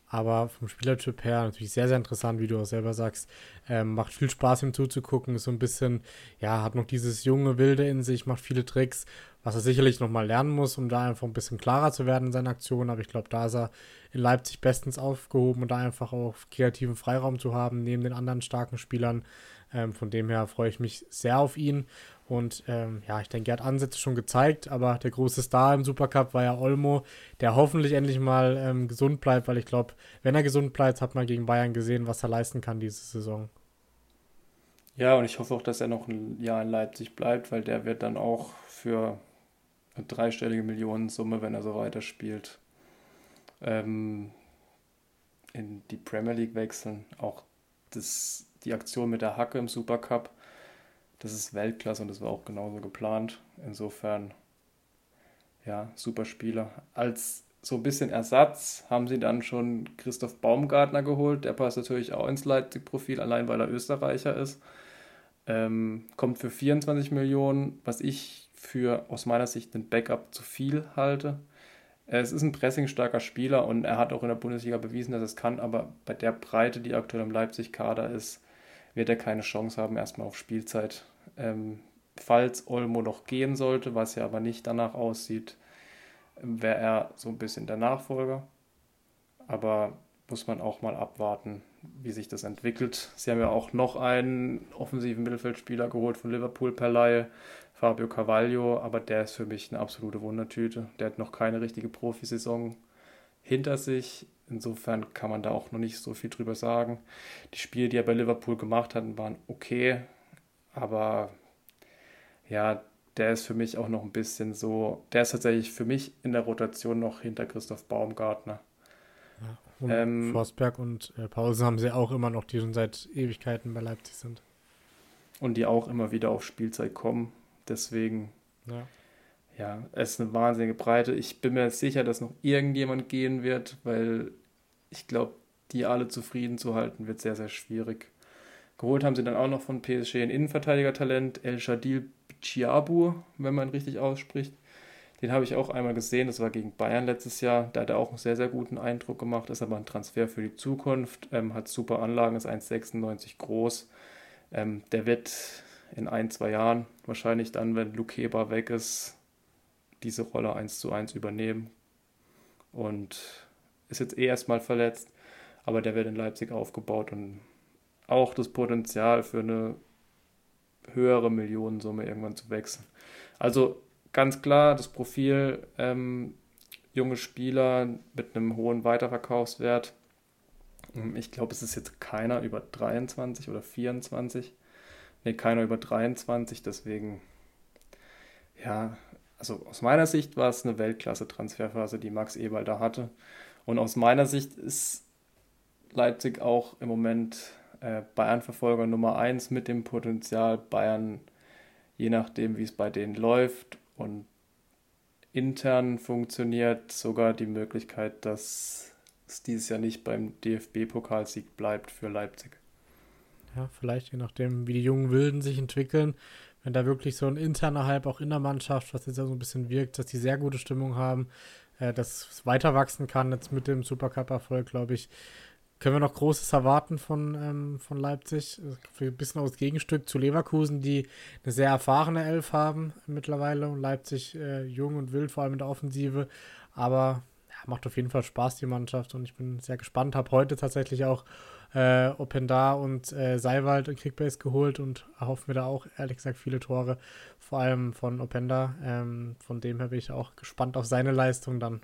Aber vom Spielertyp her natürlich sehr, sehr interessant, wie du auch selber sagst. Ähm, macht viel Spaß, ihm zuzugucken. Ist so ein bisschen, ja, hat noch dieses junge Wilde in sich, macht viele Tricks, was er sicherlich nochmal lernen muss, um da einfach ein bisschen klarer zu werden in seinen Aktionen. Aber ich glaube, da ist er in Leipzig bestens aufgehoben und da einfach auch kreativen Freiraum zu haben, neben den anderen starken Spielern. Ähm, von dem her freue ich mich sehr auf ihn. Und ähm, ja, ich denke, er hat Ansätze schon gezeigt, aber der große Star im Supercup war ja Olmo, der hoffentlich endlich mal ähm, gesund bleibt, weil ich glaube, wenn er gesund bleibt, hat man gegen Bayern gesehen, was er leisten kann diese Saison. Ja, und ich hoffe auch, dass er noch ein Jahr in Leipzig bleibt, weil der wird dann auch für eine dreistellige Millionensumme, wenn er so weiterspielt, ähm, in die Premier League wechseln. Auch das, die Aktion mit der Hacke im Supercup das ist Weltklasse und das war auch genauso geplant. Insofern, ja, super Spieler. Als so ein bisschen Ersatz haben sie dann schon Christoph Baumgartner geholt. Der passt natürlich auch ins Leipzig-Profil, allein weil er Österreicher ist. Ähm, kommt für 24 Millionen, was ich für aus meiner Sicht ein Backup zu viel halte. Es ist ein pressingstarker Spieler und er hat auch in der Bundesliga bewiesen, dass es kann, aber bei der Breite, die aktuell im Leipzig-Kader ist, wird er keine Chance haben, erstmal auf Spielzeit. Ähm, falls Olmo noch gehen sollte, was ja aber nicht danach aussieht, wäre er so ein bisschen der Nachfolger. Aber muss man auch mal abwarten, wie sich das entwickelt. Sie haben ja auch noch einen offensiven Mittelfeldspieler geholt von Liverpool per Laie, Fabio Carvalho, aber der ist für mich eine absolute Wundertüte. Der hat noch keine richtige Profisaison hinter sich. Insofern kann man da auch noch nicht so viel drüber sagen. Die Spiele, die er bei Liverpool gemacht hat, waren okay, aber ja, der ist für mich auch noch ein bisschen so, der ist tatsächlich für mich in der Rotation noch hinter Christoph Baumgartner. Ja, und ähm, Forsberg und äh, Paulsen haben sie auch immer noch, die schon seit Ewigkeiten bei Leipzig sind. Und die auch immer wieder auf Spielzeit kommen. Deswegen, ja, ja es ist eine wahnsinnige Breite. Ich bin mir sicher, dass noch irgendjemand gehen wird, weil ich glaube, die alle zufrieden zu halten, wird sehr, sehr schwierig. Geholt haben sie dann auch noch von PSG ein Innenverteidiger-Talent, El Shadil Chiabu, wenn man richtig ausspricht. Den habe ich auch einmal gesehen, das war gegen Bayern letztes Jahr. Da hat er auch einen sehr, sehr guten Eindruck gemacht. Ist aber ein Transfer für die Zukunft. Ähm, hat super Anlagen, ist 1,96 groß. Ähm, der wird in ein, zwei Jahren wahrscheinlich dann, wenn Luke Heber weg ist, diese Rolle 1 zu 1 übernehmen. Und ist jetzt eh erstmal verletzt, aber der wird in Leipzig aufgebaut und auch das Potenzial für eine höhere Millionensumme irgendwann zu wechseln. Also ganz klar, das Profil ähm, junge Spieler mit einem hohen Weiterverkaufswert. Ähm, ich glaube, es ist jetzt keiner über 23 oder 24. Ne, keiner über 23, deswegen, ja, also aus meiner Sicht war es eine Weltklasse-Transferphase, die Max Eberl da hatte. Und aus meiner Sicht ist Leipzig auch im Moment äh, Bayern-Verfolger Nummer 1 mit dem Potenzial, Bayern, je nachdem, wie es bei denen läuft und intern funktioniert, sogar die Möglichkeit, dass es dieses Jahr nicht beim DFB-Pokalsieg bleibt für Leipzig. Ja, vielleicht je nachdem, wie die jungen Wilden sich entwickeln. Wenn da wirklich so ein interner Hype auch in der Mannschaft, was jetzt ja so ein bisschen wirkt, dass die sehr gute Stimmung haben, äh, dass es weiter wachsen kann jetzt mit dem Supercup-Erfolg, glaube ich, können wir noch Großes erwarten von, ähm, von Leipzig? Ein bisschen aus Gegenstück zu Leverkusen, die eine sehr erfahrene Elf haben mittlerweile und Leipzig äh, jung und wild, vor allem in der Offensive. Aber ja, macht auf jeden Fall Spaß, die Mannschaft und ich bin sehr gespannt. Habe heute tatsächlich auch äh, Openda und äh, Seiwald in Kickbase geholt und erhoffe mir da auch ehrlich gesagt viele Tore, vor allem von Openda. Ähm, von dem her bin ich auch gespannt auf seine Leistung dann.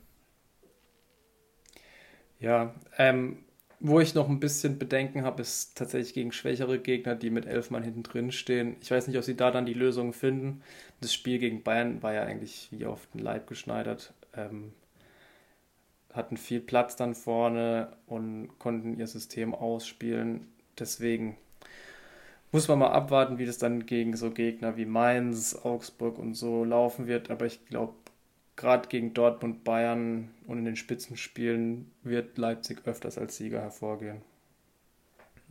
Ja, ähm, wo ich noch ein bisschen Bedenken habe, ist tatsächlich gegen schwächere Gegner, die mit elf Mann hinten drin stehen. Ich weiß nicht, ob sie da dann die Lösung finden. Das Spiel gegen Bayern war ja eigentlich wie auf den Leib geschneidert. Ähm, hatten viel Platz dann vorne und konnten ihr System ausspielen. Deswegen muss man mal abwarten, wie das dann gegen so Gegner wie Mainz, Augsburg und so laufen wird. Aber ich glaube, gerade gegen Dortmund, Bayern und in den Spitzenspielen wird Leipzig öfters als Sieger hervorgehen.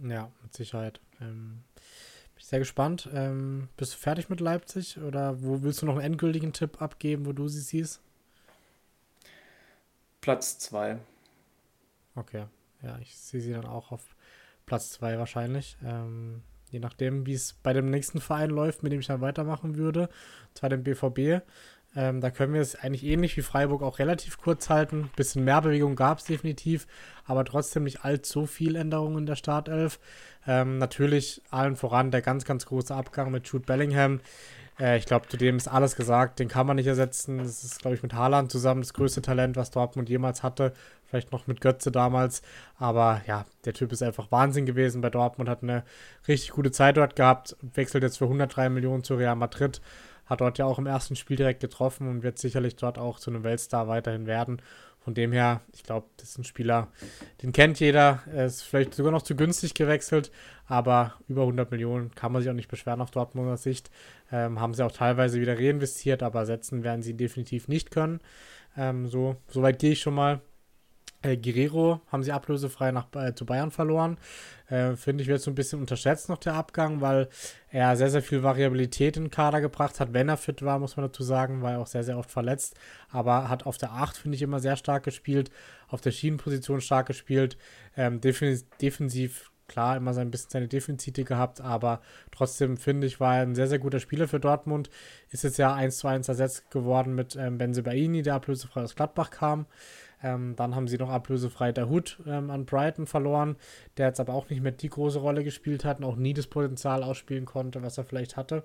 Ja, mit Sicherheit. Ähm, bin ich sehr gespannt. Ähm, bist du fertig mit Leipzig oder wo willst du noch einen endgültigen Tipp abgeben, wo du sie siehst? Platz 2. Okay, ja, ich sehe sie dann auch auf Platz 2 wahrscheinlich. Ähm, je nachdem, wie es bei dem nächsten Verein läuft, mit dem ich dann weitermachen würde, und zwar dem BVB. Ähm, da können wir es eigentlich ähnlich wie Freiburg auch relativ kurz halten. Bisschen mehr Bewegung gab es definitiv, aber trotzdem nicht allzu viel Änderungen in der Startelf. Ähm, natürlich allen voran der ganz, ganz große Abgang mit Jude Bellingham. Äh, ich glaube, zu dem ist alles gesagt. Den kann man nicht ersetzen. Das ist, glaube ich, mit Haaland zusammen das größte Talent, was Dortmund jemals hatte. Vielleicht noch mit Götze damals. Aber ja, der Typ ist einfach Wahnsinn gewesen bei Dortmund. Hat eine richtig gute Zeit dort gehabt. Wechselt jetzt für 103 Millionen zu Real Madrid hat dort ja auch im ersten Spiel direkt getroffen und wird sicherlich dort auch zu einem Weltstar weiterhin werden. Von dem her, ich glaube, das ist ein Spieler, den kennt jeder. Er ist vielleicht sogar noch zu günstig gewechselt, aber über 100 Millionen kann man sich auch nicht beschweren auf Dortmunder Sicht. Ähm, haben sie auch teilweise wieder reinvestiert, aber setzen werden sie definitiv nicht können. Ähm, so, so weit gehe ich schon mal. Äh, Guerrero haben sie ablösefrei nach, äh, zu Bayern verloren. Äh, Finde ich, wird so ein bisschen unterschätzt noch der Abgang, weil er sehr, sehr viel Variabilität in den Kader gebracht hat. Wenn er fit war, muss man dazu sagen, war er auch sehr, sehr oft verletzt. Aber hat auf der 8, finde ich, immer sehr stark gespielt. Auf der Schienenposition stark gespielt. Ähm, defensiv, defensiv klar immer sein bisschen seine Defizite gehabt, aber trotzdem finde ich, war er ein sehr, sehr guter Spieler für Dortmund. Ist jetzt ja 1 zu 1 ersetzt geworden mit ähm, Benzebaini, der ablösefrei aus Gladbach kam. Ähm, dann haben sie noch ablösefrei der Hut ähm, an Brighton verloren, der jetzt aber auch nicht mehr die große Rolle gespielt hat und auch nie das Potenzial ausspielen konnte, was er vielleicht hatte.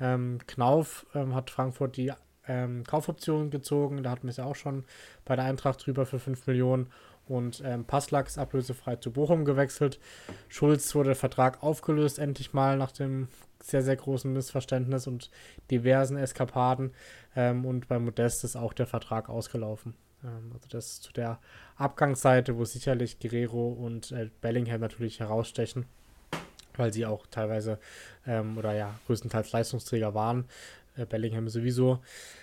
Ähm, Knauf ähm, hat Frankfurt die ähm, Kaufoption gezogen, da hatten wir es ja auch schon bei der Eintracht drüber für 5 Millionen und ähm, Passlack ablösefrei zu Bochum gewechselt. Schulz wurde der Vertrag aufgelöst, endlich mal nach dem sehr, sehr großen Missverständnis und diversen Eskapaden. Ähm, und bei Modest ist auch der Vertrag ausgelaufen. Ähm, also das zu der Abgangsseite, wo sicherlich Guerrero und äh, Bellingham natürlich herausstechen, weil sie auch teilweise ähm, oder ja größtenteils Leistungsträger waren. Äh, Bellingham sowieso.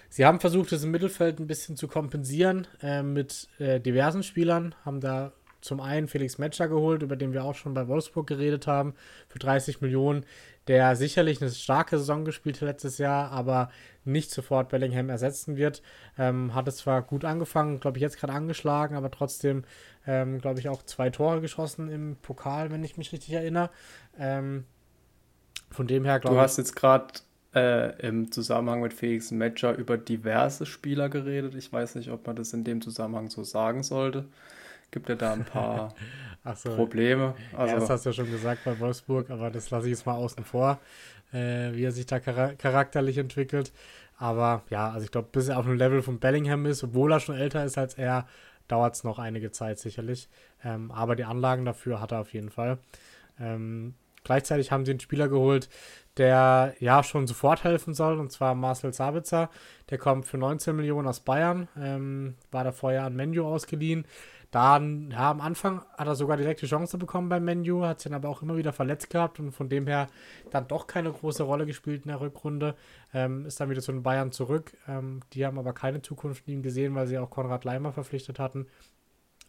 Sie haben versucht, es im Mittelfeld ein bisschen zu kompensieren äh, mit äh, diversen Spielern, haben da zum einen Felix Metscher geholt, über den wir auch schon bei Wolfsburg geredet haben, für 30 Millionen, der sicherlich eine starke Saison gespielt hat letztes Jahr, aber nicht sofort Bellingham ersetzen wird. Ähm, hat es zwar gut angefangen, glaube ich, jetzt gerade angeschlagen, aber trotzdem, ähm, glaube ich, auch zwei Tore geschossen im Pokal, wenn ich mich richtig erinnere. Ähm, von dem her, glaube ich. Du hast jetzt gerade äh, im Zusammenhang mit Felix Metscher über diverse Spieler geredet. Ich weiß nicht, ob man das in dem Zusammenhang so sagen sollte. Gibt ja da ein paar so. Probleme. Also, ja, das hast du ja schon gesagt bei Wolfsburg, aber das lasse ich jetzt mal außen vor, äh, wie er sich da char charakterlich entwickelt. Aber ja, also ich glaube, bis er auf einem Level von Bellingham ist, obwohl er schon älter ist als er, dauert es noch einige Zeit sicherlich. Ähm, aber die Anlagen dafür hat er auf jeden Fall. Ähm, gleichzeitig haben sie einen Spieler geholt, der ja schon sofort helfen soll, und zwar Marcel Sabitzer. Der kommt für 19 Millionen aus Bayern, ähm, war da vorher an Menu ausgeliehen. Dann, ja, am Anfang hat er sogar direkt die Chance bekommen beim Menu, hat sich dann aber auch immer wieder verletzt gehabt und von dem her dann doch keine große Rolle gespielt in der Rückrunde. Ähm, ist dann wieder zu den Bayern zurück. Ähm, die haben aber keine Zukunft in ihm gesehen, weil sie auch Konrad Leimer verpflichtet hatten.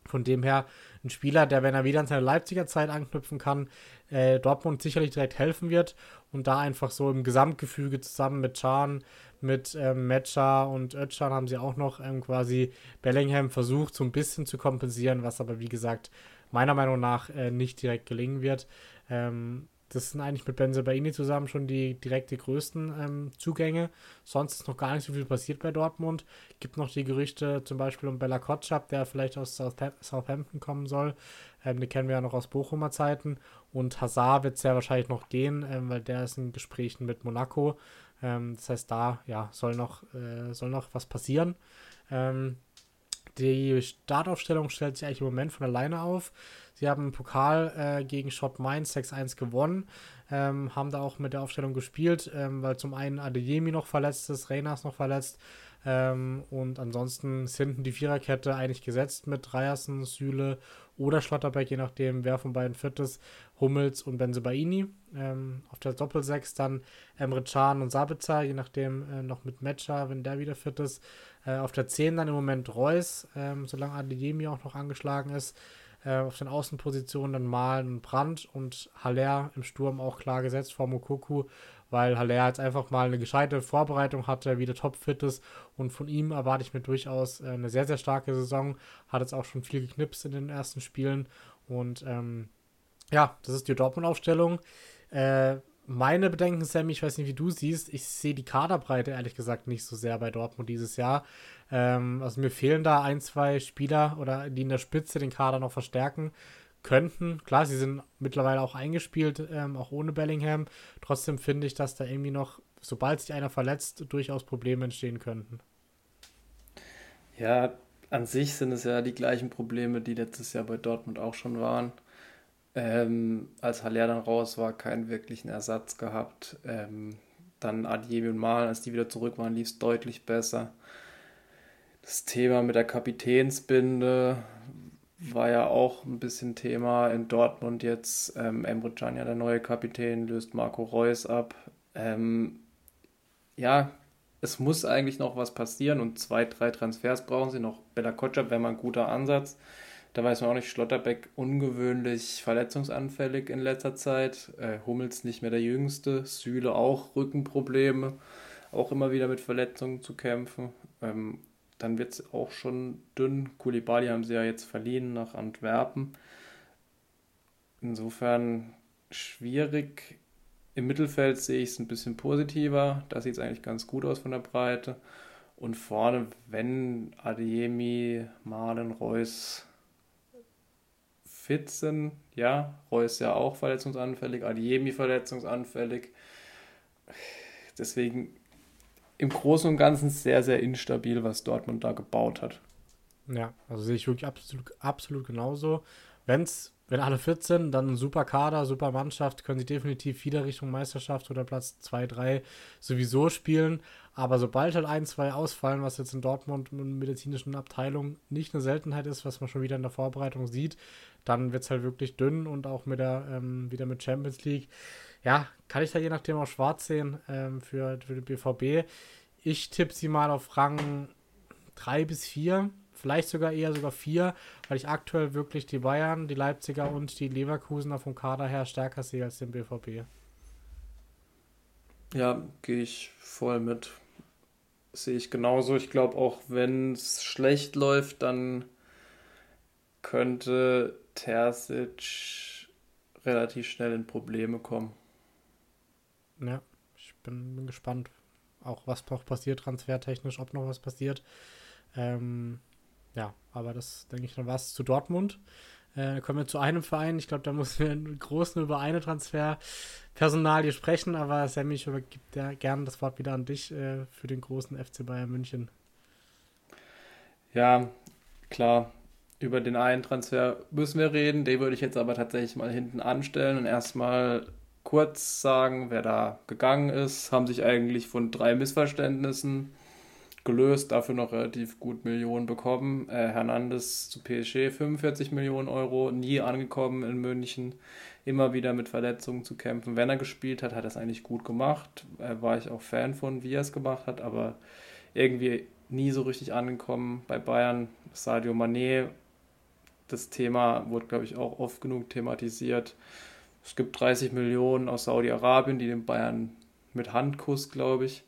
Von dem her ein Spieler, der, wenn er wieder an seine Leipziger Zeit anknüpfen kann, äh, Dortmund sicherlich direkt helfen wird und da einfach so im Gesamtgefüge zusammen mit Chan, mit ähm, Metscher und Özcan haben sie auch noch ähm, quasi Bellingham versucht, so ein bisschen zu kompensieren, was aber wie gesagt meiner Meinung nach äh, nicht direkt gelingen wird. Ähm, das sind eigentlich mit Benzebaini zusammen schon die direkt die größten ähm, Zugänge. Sonst ist noch gar nicht so viel passiert bei Dortmund. Gibt noch die Gerüchte zum Beispiel um Bella Kotschap, der vielleicht aus Southampton kommen soll. Ähm, die kennen wir ja noch aus Bochumer Zeiten. Und Hazard wird es ja wahrscheinlich noch gehen, ähm, weil der ist in Gesprächen mit Monaco. Ähm, das heißt, da ja, soll, noch, äh, soll noch was passieren. Ähm, die Startaufstellung stellt sich eigentlich im Moment von alleine auf. Sie haben im Pokal äh, gegen Schott Mainz 6-1 gewonnen, ähm, haben da auch mit der Aufstellung gespielt, ähm, weil zum einen Adeyemi noch verletzt ist, Reina noch verletzt ähm, und ansonsten ist hinten die Viererkette eigentlich gesetzt mit Dreiersen, Süle oder Schlotterbeck, je nachdem, wer von beiden fit ist, Hummels und Benzebaini. Ähm, auf der Doppelsechs dann Emre Can und Sabitzer, je nachdem äh, noch mit Matcher, wenn der wieder fit ist. Äh, auf der 10 dann im Moment Reus, ähm, solange Adeyemi auch noch angeschlagen ist. Äh, auf den Außenpositionen dann Malen und Brandt und Haller im Sturm auch klar gesetzt vor Mokoku, weil Haller jetzt einfach mal eine gescheite Vorbereitung hatte, wieder topfit ist und von ihm erwarte ich mir durchaus äh, eine sehr, sehr starke Saison. Hat jetzt auch schon viel geknipst in den ersten Spielen und ähm, ja, das ist die Dortmund-Aufstellung. Äh, meine Bedenken, Sammy, ich weiß nicht, wie du siehst, ich sehe die Kaderbreite ehrlich gesagt nicht so sehr bei Dortmund dieses Jahr. Ähm, also mir fehlen da ein, zwei Spieler oder die in der Spitze den Kader noch verstärken könnten. Klar, sie sind mittlerweile auch eingespielt, ähm, auch ohne Bellingham. Trotzdem finde ich, dass da irgendwie noch, sobald sich einer verletzt, durchaus Probleme entstehen könnten. Ja, an sich sind es ja die gleichen Probleme, die letztes Jahr bei Dortmund auch schon waren. Ähm, als Haller dann raus war, keinen wirklichen Ersatz gehabt. Ähm, dann Adiemi und Malen, als die wieder zurück waren, lief es deutlich besser. Das Thema mit der Kapitänsbinde war ja auch ein bisschen Thema in Dortmund jetzt. Ähm, Emre Can ja der neue Kapitän, löst Marco Reus ab. Ähm, ja, es muss eigentlich noch was passieren und zwei, drei Transfers brauchen sie noch. Bella Kotschap wäre mal ein guter Ansatz. Da weiß man auch nicht, Schlotterbeck ungewöhnlich verletzungsanfällig in letzter Zeit. Äh, Hummels nicht mehr der Jüngste. Süle auch Rückenprobleme. Auch immer wieder mit Verletzungen zu kämpfen. Ähm, dann wird es auch schon dünn. Kulibali haben sie ja jetzt verliehen nach Antwerpen. insofern schwierig. Im Mittelfeld sehe ich es ein bisschen positiver. Da sieht es eigentlich ganz gut aus von der Breite. Und vorne, wenn Adeyemi, Malen, Reus fit sind, ja, Reus ja auch verletzungsanfällig, Adeyemi verletzungsanfällig. Deswegen im Großen und Ganzen sehr, sehr instabil, was Dortmund da gebaut hat. Ja, also sehe ich wirklich absolut, absolut genauso. Wenn's, wenn alle fit sind, dann ein super Kader, super Mannschaft, können sie definitiv wieder Richtung Meisterschaft oder Platz 2, 3 sowieso spielen. Aber sobald halt ein, zwei ausfallen, was jetzt in Dortmund in medizinischen Abteilung nicht eine Seltenheit ist, was man schon wieder in der Vorbereitung sieht, dann wird es halt wirklich dünn und auch mit der, ähm, wieder mit Champions League. Ja, kann ich da je nachdem auch schwarz sehen ähm, für, für den BVB. Ich tippe sie mal auf Rang 3 bis 4 vielleicht sogar eher sogar vier, weil ich aktuell wirklich die Bayern, die Leipziger und die Leverkusener vom Kader her stärker sehe als den BVB. Ja, gehe ich voll mit. Sehe ich genauso. Ich glaube auch, wenn es schlecht läuft, dann könnte Terzic relativ schnell in Probleme kommen. Ja, ich bin, bin gespannt, auch was noch passiert, transfertechnisch, ob noch was passiert. Ähm, ja, aber das denke ich dann was zu Dortmund. Äh, kommen wir zu einem Verein. Ich glaube, da müssen wir im Großen über eine Transferpersonalie sprechen, aber Sammy, ich übergebe ja gerne das Wort wieder an dich äh, für den großen FC Bayern München. Ja, klar. Über den einen Transfer müssen wir reden. Den würde ich jetzt aber tatsächlich mal hinten anstellen und erstmal kurz sagen, wer da gegangen ist. Haben sich eigentlich von drei Missverständnissen gelöst, dafür noch relativ gut Millionen bekommen. Äh, Hernandez zu PSG 45 Millionen Euro, nie angekommen in München, immer wieder mit Verletzungen zu kämpfen. Wenn er gespielt hat, hat er es eigentlich gut gemacht. Äh, war ich auch Fan von, wie er es gemacht hat, aber irgendwie nie so richtig angekommen. Bei Bayern Sadio Mané, das Thema wurde, glaube ich, auch oft genug thematisiert. Es gibt 30 Millionen aus Saudi-Arabien, die den Bayern mit Handkuss, glaube ich,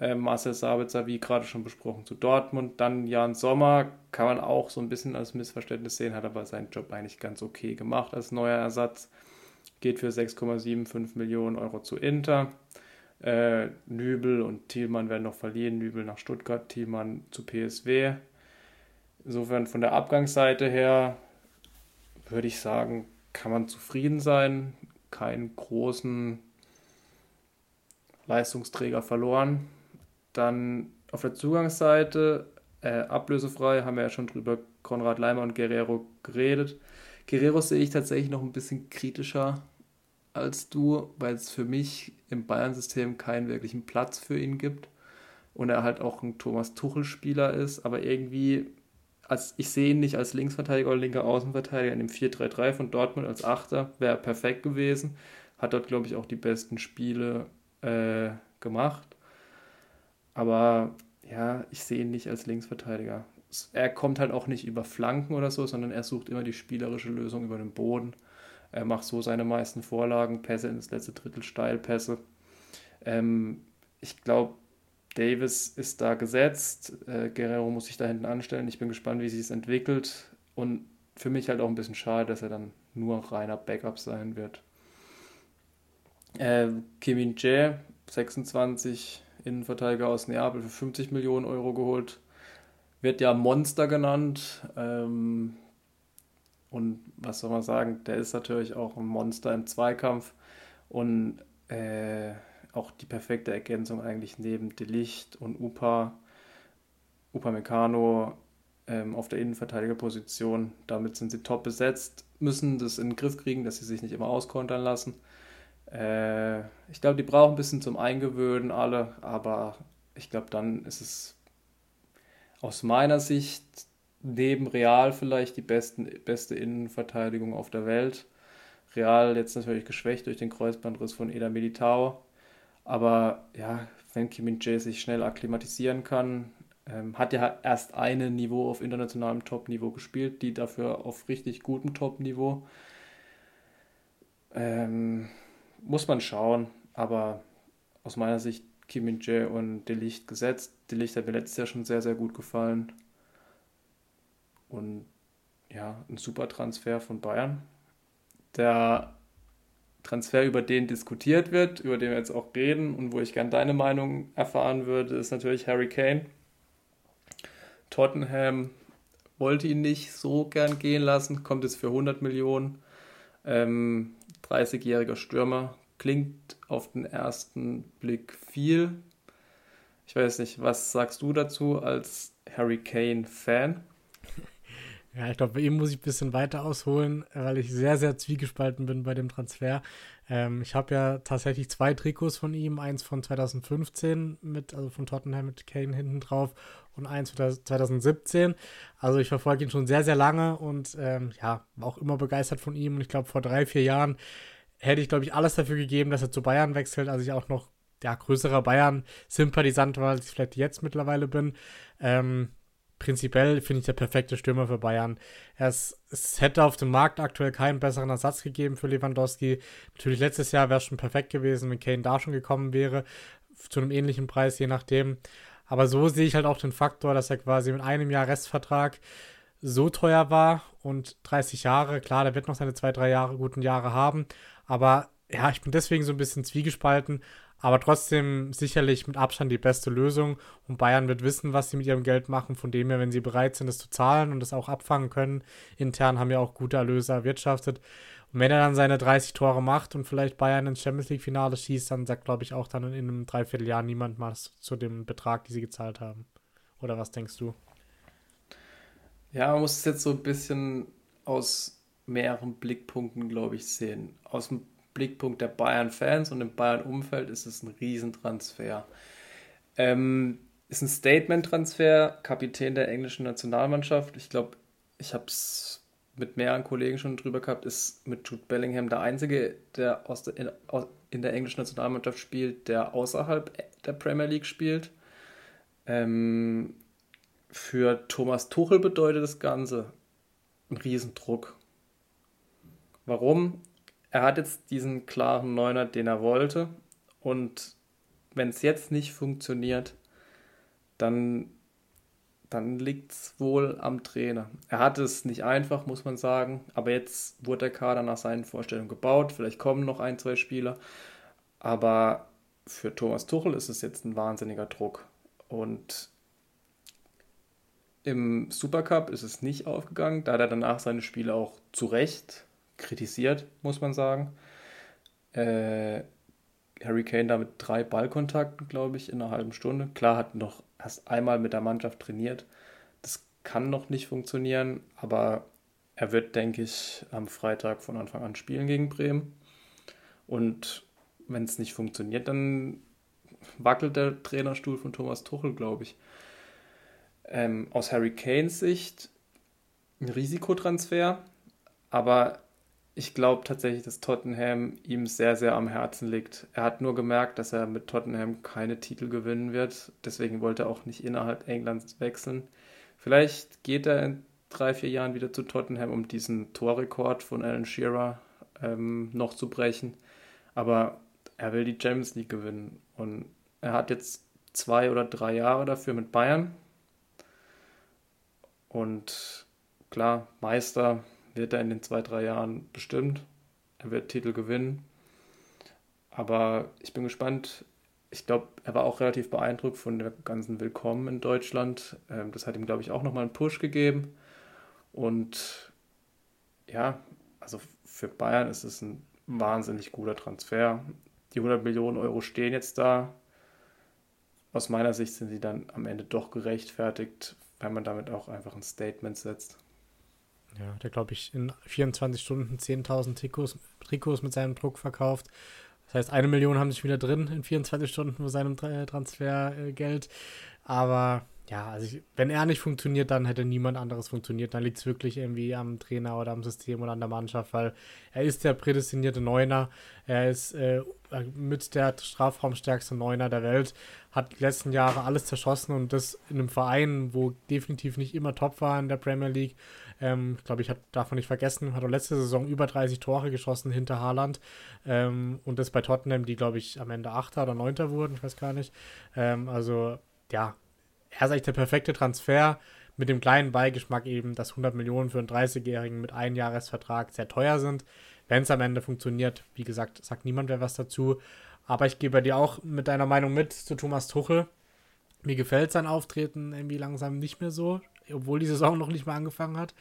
äh, Marcel Sabitzer, wie gerade schon besprochen, zu Dortmund. Dann Jan Sommer kann man auch so ein bisschen als Missverständnis sehen, hat aber seinen Job eigentlich ganz okay gemacht als neuer Ersatz. Geht für 6,75 Millionen Euro zu Inter. Äh, Nübel und Thielmann werden noch verliehen. Nübel nach Stuttgart, Thielmann zu PSW. Insofern von der Abgangsseite her würde ich sagen, kann man zufrieden sein. Keinen großen Leistungsträger verloren. Dann auf der Zugangsseite äh, ablösefrei, haben wir ja schon drüber Konrad Leimer und Guerrero geredet. Guerrero sehe ich tatsächlich noch ein bisschen kritischer als du, weil es für mich im Bayern-System keinen wirklichen Platz für ihn gibt und er halt auch ein Thomas Tuchel-Spieler ist, aber irgendwie, als, ich sehe ihn nicht als Linksverteidiger oder linker Außenverteidiger in dem 4-3-3 von Dortmund als Achter, wäre perfekt gewesen. Hat dort, glaube ich, auch die besten Spiele äh, gemacht. Aber ja, ich sehe ihn nicht als Linksverteidiger. Er kommt halt auch nicht über Flanken oder so, sondern er sucht immer die spielerische Lösung über den Boden. Er macht so seine meisten Vorlagen, Pässe ins letzte Drittel, Steilpässe. Ähm, ich glaube, Davis ist da gesetzt. Äh, Guerrero muss sich da hinten anstellen. Ich bin gespannt, wie sich es entwickelt. Und für mich halt auch ein bisschen schade, dass er dann nur reiner Backup sein wird. Äh, Kim Jae, 26, Innenverteidiger aus Neapel für 50 Millionen Euro geholt. Wird ja Monster genannt. Ähm, und was soll man sagen, der ist natürlich auch ein Monster im Zweikampf. Und äh, auch die perfekte Ergänzung eigentlich neben Delicht und Upa, Upa Meccano ähm, auf der Innenverteidigerposition. Damit sind sie top besetzt, müssen das in den Griff kriegen, dass sie sich nicht immer auskontern lassen. Äh, ich glaube, die brauchen ein bisschen zum Eingewöhnen alle, aber ich glaube, dann ist es aus meiner Sicht neben Real vielleicht die besten, beste Innenverteidigung auf der Welt. Real jetzt natürlich geschwächt durch den Kreuzbandriss von Eda Militao. Aber ja, wenn Kim Min-jae sich schnell akklimatisieren kann, ähm, hat ja erst ein Niveau auf internationalem Top-Niveau gespielt, die dafür auf richtig gutem Top-Niveau. Ähm, muss man schauen, aber aus meiner Sicht Kim Min Jae und Delicht gesetzt. Delicht hat mir letztes Jahr schon sehr, sehr gut gefallen. Und ja, ein super Transfer von Bayern. der Transfer, über den diskutiert wird, über den wir jetzt auch reden und wo ich gern deine Meinung erfahren würde, ist natürlich Harry Kane. Tottenham wollte ihn nicht so gern gehen lassen, kommt jetzt für 100 Millionen. Ähm, 30-jähriger Stürmer, klingt auf den ersten Blick viel. Ich weiß nicht, was sagst du dazu als Harry Kane-Fan? Ja, ich glaube, bei ihm muss ich ein bisschen weiter ausholen, weil ich sehr, sehr zwiegespalten bin bei dem Transfer. Ähm, ich habe ja tatsächlich zwei Trikots von ihm, eins von 2015 mit, also von Tottenham mit Kane hinten drauf und eins von 2017. Also ich verfolge ihn schon sehr, sehr lange und ähm, ja, war auch immer begeistert von ihm. Und ich glaube, vor drei, vier Jahren hätte ich, glaube ich, alles dafür gegeben, dass er zu Bayern wechselt, als ich auch noch ja, größerer Bayern-Sympathisant war, als ich vielleicht jetzt mittlerweile bin. Ähm, prinzipiell finde ich der perfekte Stürmer für Bayern. Es, es hätte auf dem Markt aktuell keinen besseren Ersatz gegeben für Lewandowski. Natürlich letztes Jahr wäre es schon perfekt gewesen, wenn Kane da schon gekommen wäre, zu einem ähnlichen Preis, je nachdem. Aber so sehe ich halt auch den Faktor, dass er quasi mit einem Jahr Restvertrag so teuer war und 30 Jahre, klar, der wird noch seine zwei, drei Jahre, guten Jahre haben, aber ja, ich bin deswegen so ein bisschen zwiegespalten, aber trotzdem sicherlich mit Abstand die beste Lösung. Und Bayern wird wissen, was sie mit ihrem Geld machen. Von dem her, wenn sie bereit sind, es zu zahlen und es auch abfangen können, intern haben ja auch gute Erlöse erwirtschaftet. Und wenn er dann seine 30 Tore macht und vielleicht Bayern ins Champions League-Finale schießt, dann sagt, glaube ich, auch dann in einem Dreivierteljahr niemand was zu dem Betrag, die sie gezahlt haben. Oder was denkst du? Ja, man muss es jetzt so ein bisschen aus mehreren Blickpunkten, glaube ich, sehen. Aus dem Blickpunkt der Bayern-Fans und im Bayern-Umfeld ist es ein Riesentransfer. Ähm, ist ein Statement-Transfer, Kapitän der englischen Nationalmannschaft. Ich glaube, ich habe es mit mehreren Kollegen schon drüber gehabt, ist mit Jude Bellingham der Einzige, der aus der, in, aus, in der englischen Nationalmannschaft spielt, der außerhalb der Premier League spielt. Ähm, für Thomas Tuchel bedeutet das Ganze ein Riesendruck. Warum? Er hat jetzt diesen klaren Neuner, den er wollte. Und wenn es jetzt nicht funktioniert, dann, dann liegt es wohl am Trainer. Er hatte es nicht einfach, muss man sagen. Aber jetzt wurde der Kader nach seinen Vorstellungen gebaut. Vielleicht kommen noch ein, zwei Spieler. Aber für Thomas Tuchel ist es jetzt ein wahnsinniger Druck. Und im Supercup ist es nicht aufgegangen. Da hat er danach seine Spiele auch zu Recht kritisiert, muss man sagen. Äh, Harry Kane da mit drei Ballkontakten, glaube ich, in einer halben Stunde. Klar, hat noch erst einmal mit der Mannschaft trainiert. Das kann noch nicht funktionieren, aber er wird, denke ich, am Freitag von Anfang an spielen gegen Bremen. Und wenn es nicht funktioniert, dann wackelt der Trainerstuhl von Thomas Tuchel, glaube ich. Ähm, aus Harry Kanes Sicht ein Risikotransfer, aber ich glaube tatsächlich, dass Tottenham ihm sehr, sehr am Herzen liegt. Er hat nur gemerkt, dass er mit Tottenham keine Titel gewinnen wird. Deswegen wollte er auch nicht innerhalb Englands wechseln. Vielleicht geht er in drei, vier Jahren wieder zu Tottenham, um diesen Torrekord von Alan Shearer ähm, noch zu brechen. Aber er will die Champions League gewinnen. Und er hat jetzt zwei oder drei Jahre dafür mit Bayern. Und klar, Meister wird er in den zwei, drei Jahren bestimmt. Er wird Titel gewinnen. Aber ich bin gespannt. Ich glaube, er war auch relativ beeindruckt von der ganzen Willkommen in Deutschland. Ähm, das hat ihm, glaube ich, auch nochmal einen Push gegeben. Und ja, also für Bayern ist es ein wahnsinnig guter Transfer. Die 100 Millionen Euro stehen jetzt da. Aus meiner Sicht sind sie dann am Ende doch gerechtfertigt, weil man damit auch einfach ein Statement setzt. Ja, der glaube ich in 24 Stunden 10.000 Trikots, Trikots mit seinem Druck verkauft. Das heißt, eine Million haben sich wieder drin in 24 Stunden mit seinem Transfergeld. Aber ja, also ich, wenn er nicht funktioniert, dann hätte niemand anderes funktioniert. Dann liegt es wirklich irgendwie am Trainer oder am System oder an der Mannschaft, weil er ist der prädestinierte Neuner. Er ist äh, mit der strafraumstärkste Neuner der Welt, hat die letzten Jahre alles zerschossen und das in einem Verein, wo definitiv nicht immer top war in der Premier League. Ähm, ich glaube, ich darf man nicht vergessen, hat auch letzte Saison über 30 Tore geschossen hinter Haaland. Ähm, und das bei Tottenham, die, glaube ich, am Ende Achter oder Neunter wurden, ich weiß gar nicht. Ähm, also, ja, er ist eigentlich der perfekte Transfer mit dem kleinen Beigeschmack eben, dass 100 Millionen für einen 30-Jährigen mit einem Jahresvertrag sehr teuer sind. wenn es am Ende funktioniert, wie gesagt, sagt niemand wer was dazu. Aber ich gehe bei dir auch mit deiner Meinung mit zu Thomas Tuchel. Mir gefällt sein Auftreten irgendwie langsam nicht mehr so, obwohl die Saison noch nicht mal angefangen hat.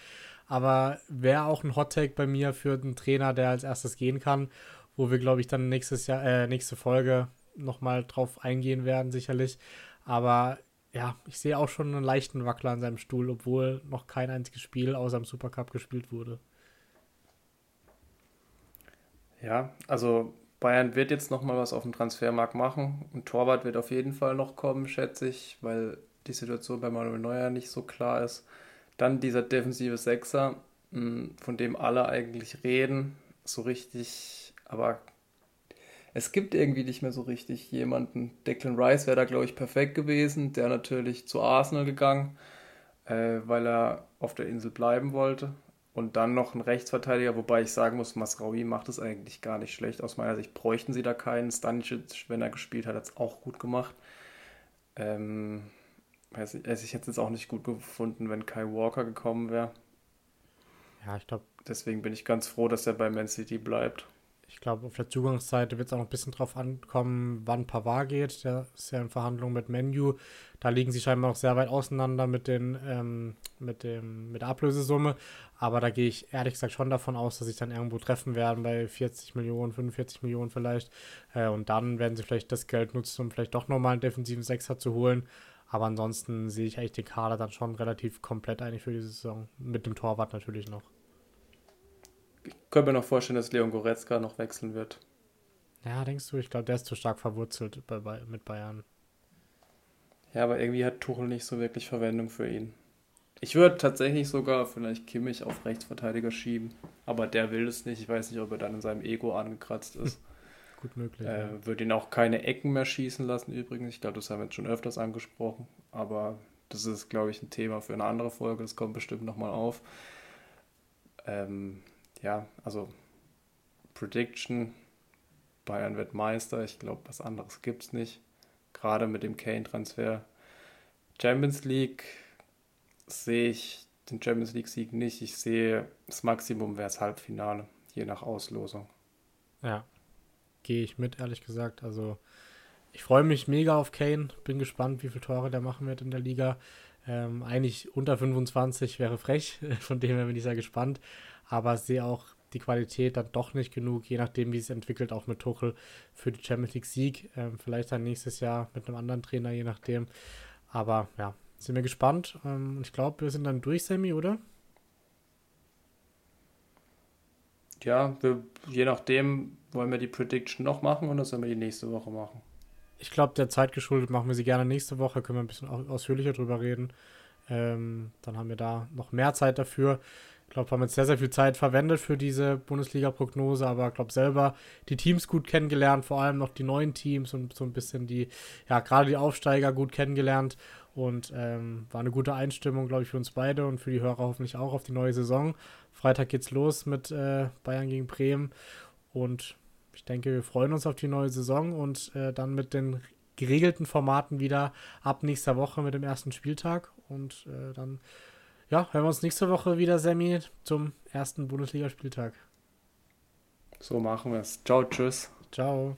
Aber wäre auch ein Hot-Take bei mir für einen Trainer, der als erstes gehen kann, wo wir, glaube ich, dann nächstes Jahr, äh, nächste Folge nochmal drauf eingehen werden, sicherlich. Aber ja, ich sehe auch schon einen leichten Wackler an seinem Stuhl, obwohl noch kein einziges Spiel außer im Supercup gespielt wurde. Ja, also Bayern wird jetzt nochmal was auf dem Transfermarkt machen. Ein Torwart wird auf jeden Fall noch kommen, schätze ich, weil die Situation bei Manuel Neuer nicht so klar ist. Dann dieser defensive Sechser, hm, von dem alle eigentlich reden, so richtig, aber es gibt irgendwie nicht mehr so richtig jemanden. Declan Rice wäre da, glaube ich, perfekt gewesen. Der natürlich zu Arsenal gegangen, äh, weil er auf der Insel bleiben wollte. Und dann noch ein Rechtsverteidiger, wobei ich sagen muss, Masraoui macht es eigentlich gar nicht schlecht. Aus meiner Sicht bräuchten sie da keinen. Stanicic, wenn er gespielt hat, hat es auch gut gemacht. Ähm, weiß ich, hätte ich jetzt auch nicht gut gefunden, wenn Kai Walker gekommen wäre. Ja, ich glaube. Deswegen bin ich ganz froh, dass er bei Man City bleibt. Ich glaube, auf der Zugangsseite wird es auch noch ein bisschen drauf ankommen, wann Pavard geht. Der ist ja in Verhandlungen mit Menu. Da liegen sie scheinbar noch sehr weit auseinander mit, den, ähm, mit, dem, mit der Ablösesumme. Aber da gehe ich ehrlich gesagt schon davon aus, dass sich dann irgendwo treffen werden bei 40 Millionen, 45 Millionen vielleicht. Äh, und dann werden sie vielleicht das Geld nutzen, um vielleicht doch nochmal einen defensiven Sechser zu holen. Aber ansonsten sehe ich eigentlich den Kader dann schon relativ komplett eigentlich für die Saison. Mit dem Torwart natürlich noch. Ich könnte mir noch vorstellen, dass Leon Goretzka noch wechseln wird. Ja, denkst du? Ich glaube, der ist zu stark verwurzelt bei, bei, mit Bayern. Ja, aber irgendwie hat Tuchel nicht so wirklich Verwendung für ihn. Ich würde tatsächlich sogar vielleicht Kimmich auf Rechtsverteidiger schieben. Aber der will es nicht. Ich weiß nicht, ob er dann in seinem Ego angekratzt ist. Gut möglich. Äh, ja. Würde ihn auch keine Ecken mehr schießen lassen, übrigens. Ich glaube, das haben wir jetzt schon öfters angesprochen. Aber das ist, glaube ich, ein Thema für eine andere Folge. Das kommt bestimmt nochmal auf. Ähm, ja, also Prediction: Bayern wird Meister. Ich glaube, was anderes gibt es nicht. Gerade mit dem Kane-Transfer. Champions League sehe ich den Champions League-Sieg nicht. Ich sehe, das Maximum wäre das Halbfinale, je nach Auslosung. Ja, gehe ich mit, ehrlich gesagt. Also ich freue mich mega auf Kane. Bin gespannt, wie viele Tore der machen wird in der Liga. Ähm, eigentlich unter 25 wäre frech, von dem her bin ich sehr gespannt. Aber sehe auch die Qualität dann doch nicht genug, je nachdem, wie es entwickelt, auch mit Tuchel für die Champions League Sieg. Ähm, vielleicht dann nächstes Jahr mit einem anderen Trainer, je nachdem. Aber ja, sind wir gespannt. Ähm, ich glaube, wir sind dann durch, Sammy, oder? Ja, wir, je nachdem, wollen wir die Prediction noch machen oder sollen wir die nächste Woche machen? Ich glaube, der Zeit geschuldet machen wir sie gerne nächste Woche, können wir ein bisschen ausführlicher drüber reden. Ähm, dann haben wir da noch mehr Zeit dafür. Ich glaube, haben jetzt sehr, sehr viel Zeit verwendet für diese Bundesliga-Prognose, aber ich glaube selber die Teams gut kennengelernt, vor allem noch die neuen Teams und so ein bisschen die, ja, gerade die Aufsteiger gut kennengelernt. Und ähm, war eine gute Einstimmung, glaube ich, für uns beide und für die Hörer hoffentlich auch auf die neue Saison. Freitag geht's los mit äh, Bayern gegen Bremen. Und ich denke, wir freuen uns auf die neue Saison und äh, dann mit den geregelten Formaten wieder ab nächster Woche mit dem ersten Spieltag. Und äh, dann ja, hören wir uns nächste Woche wieder, Sammy, zum ersten Bundesligaspieltag. So machen wir es. Ciao, tschüss. Ciao.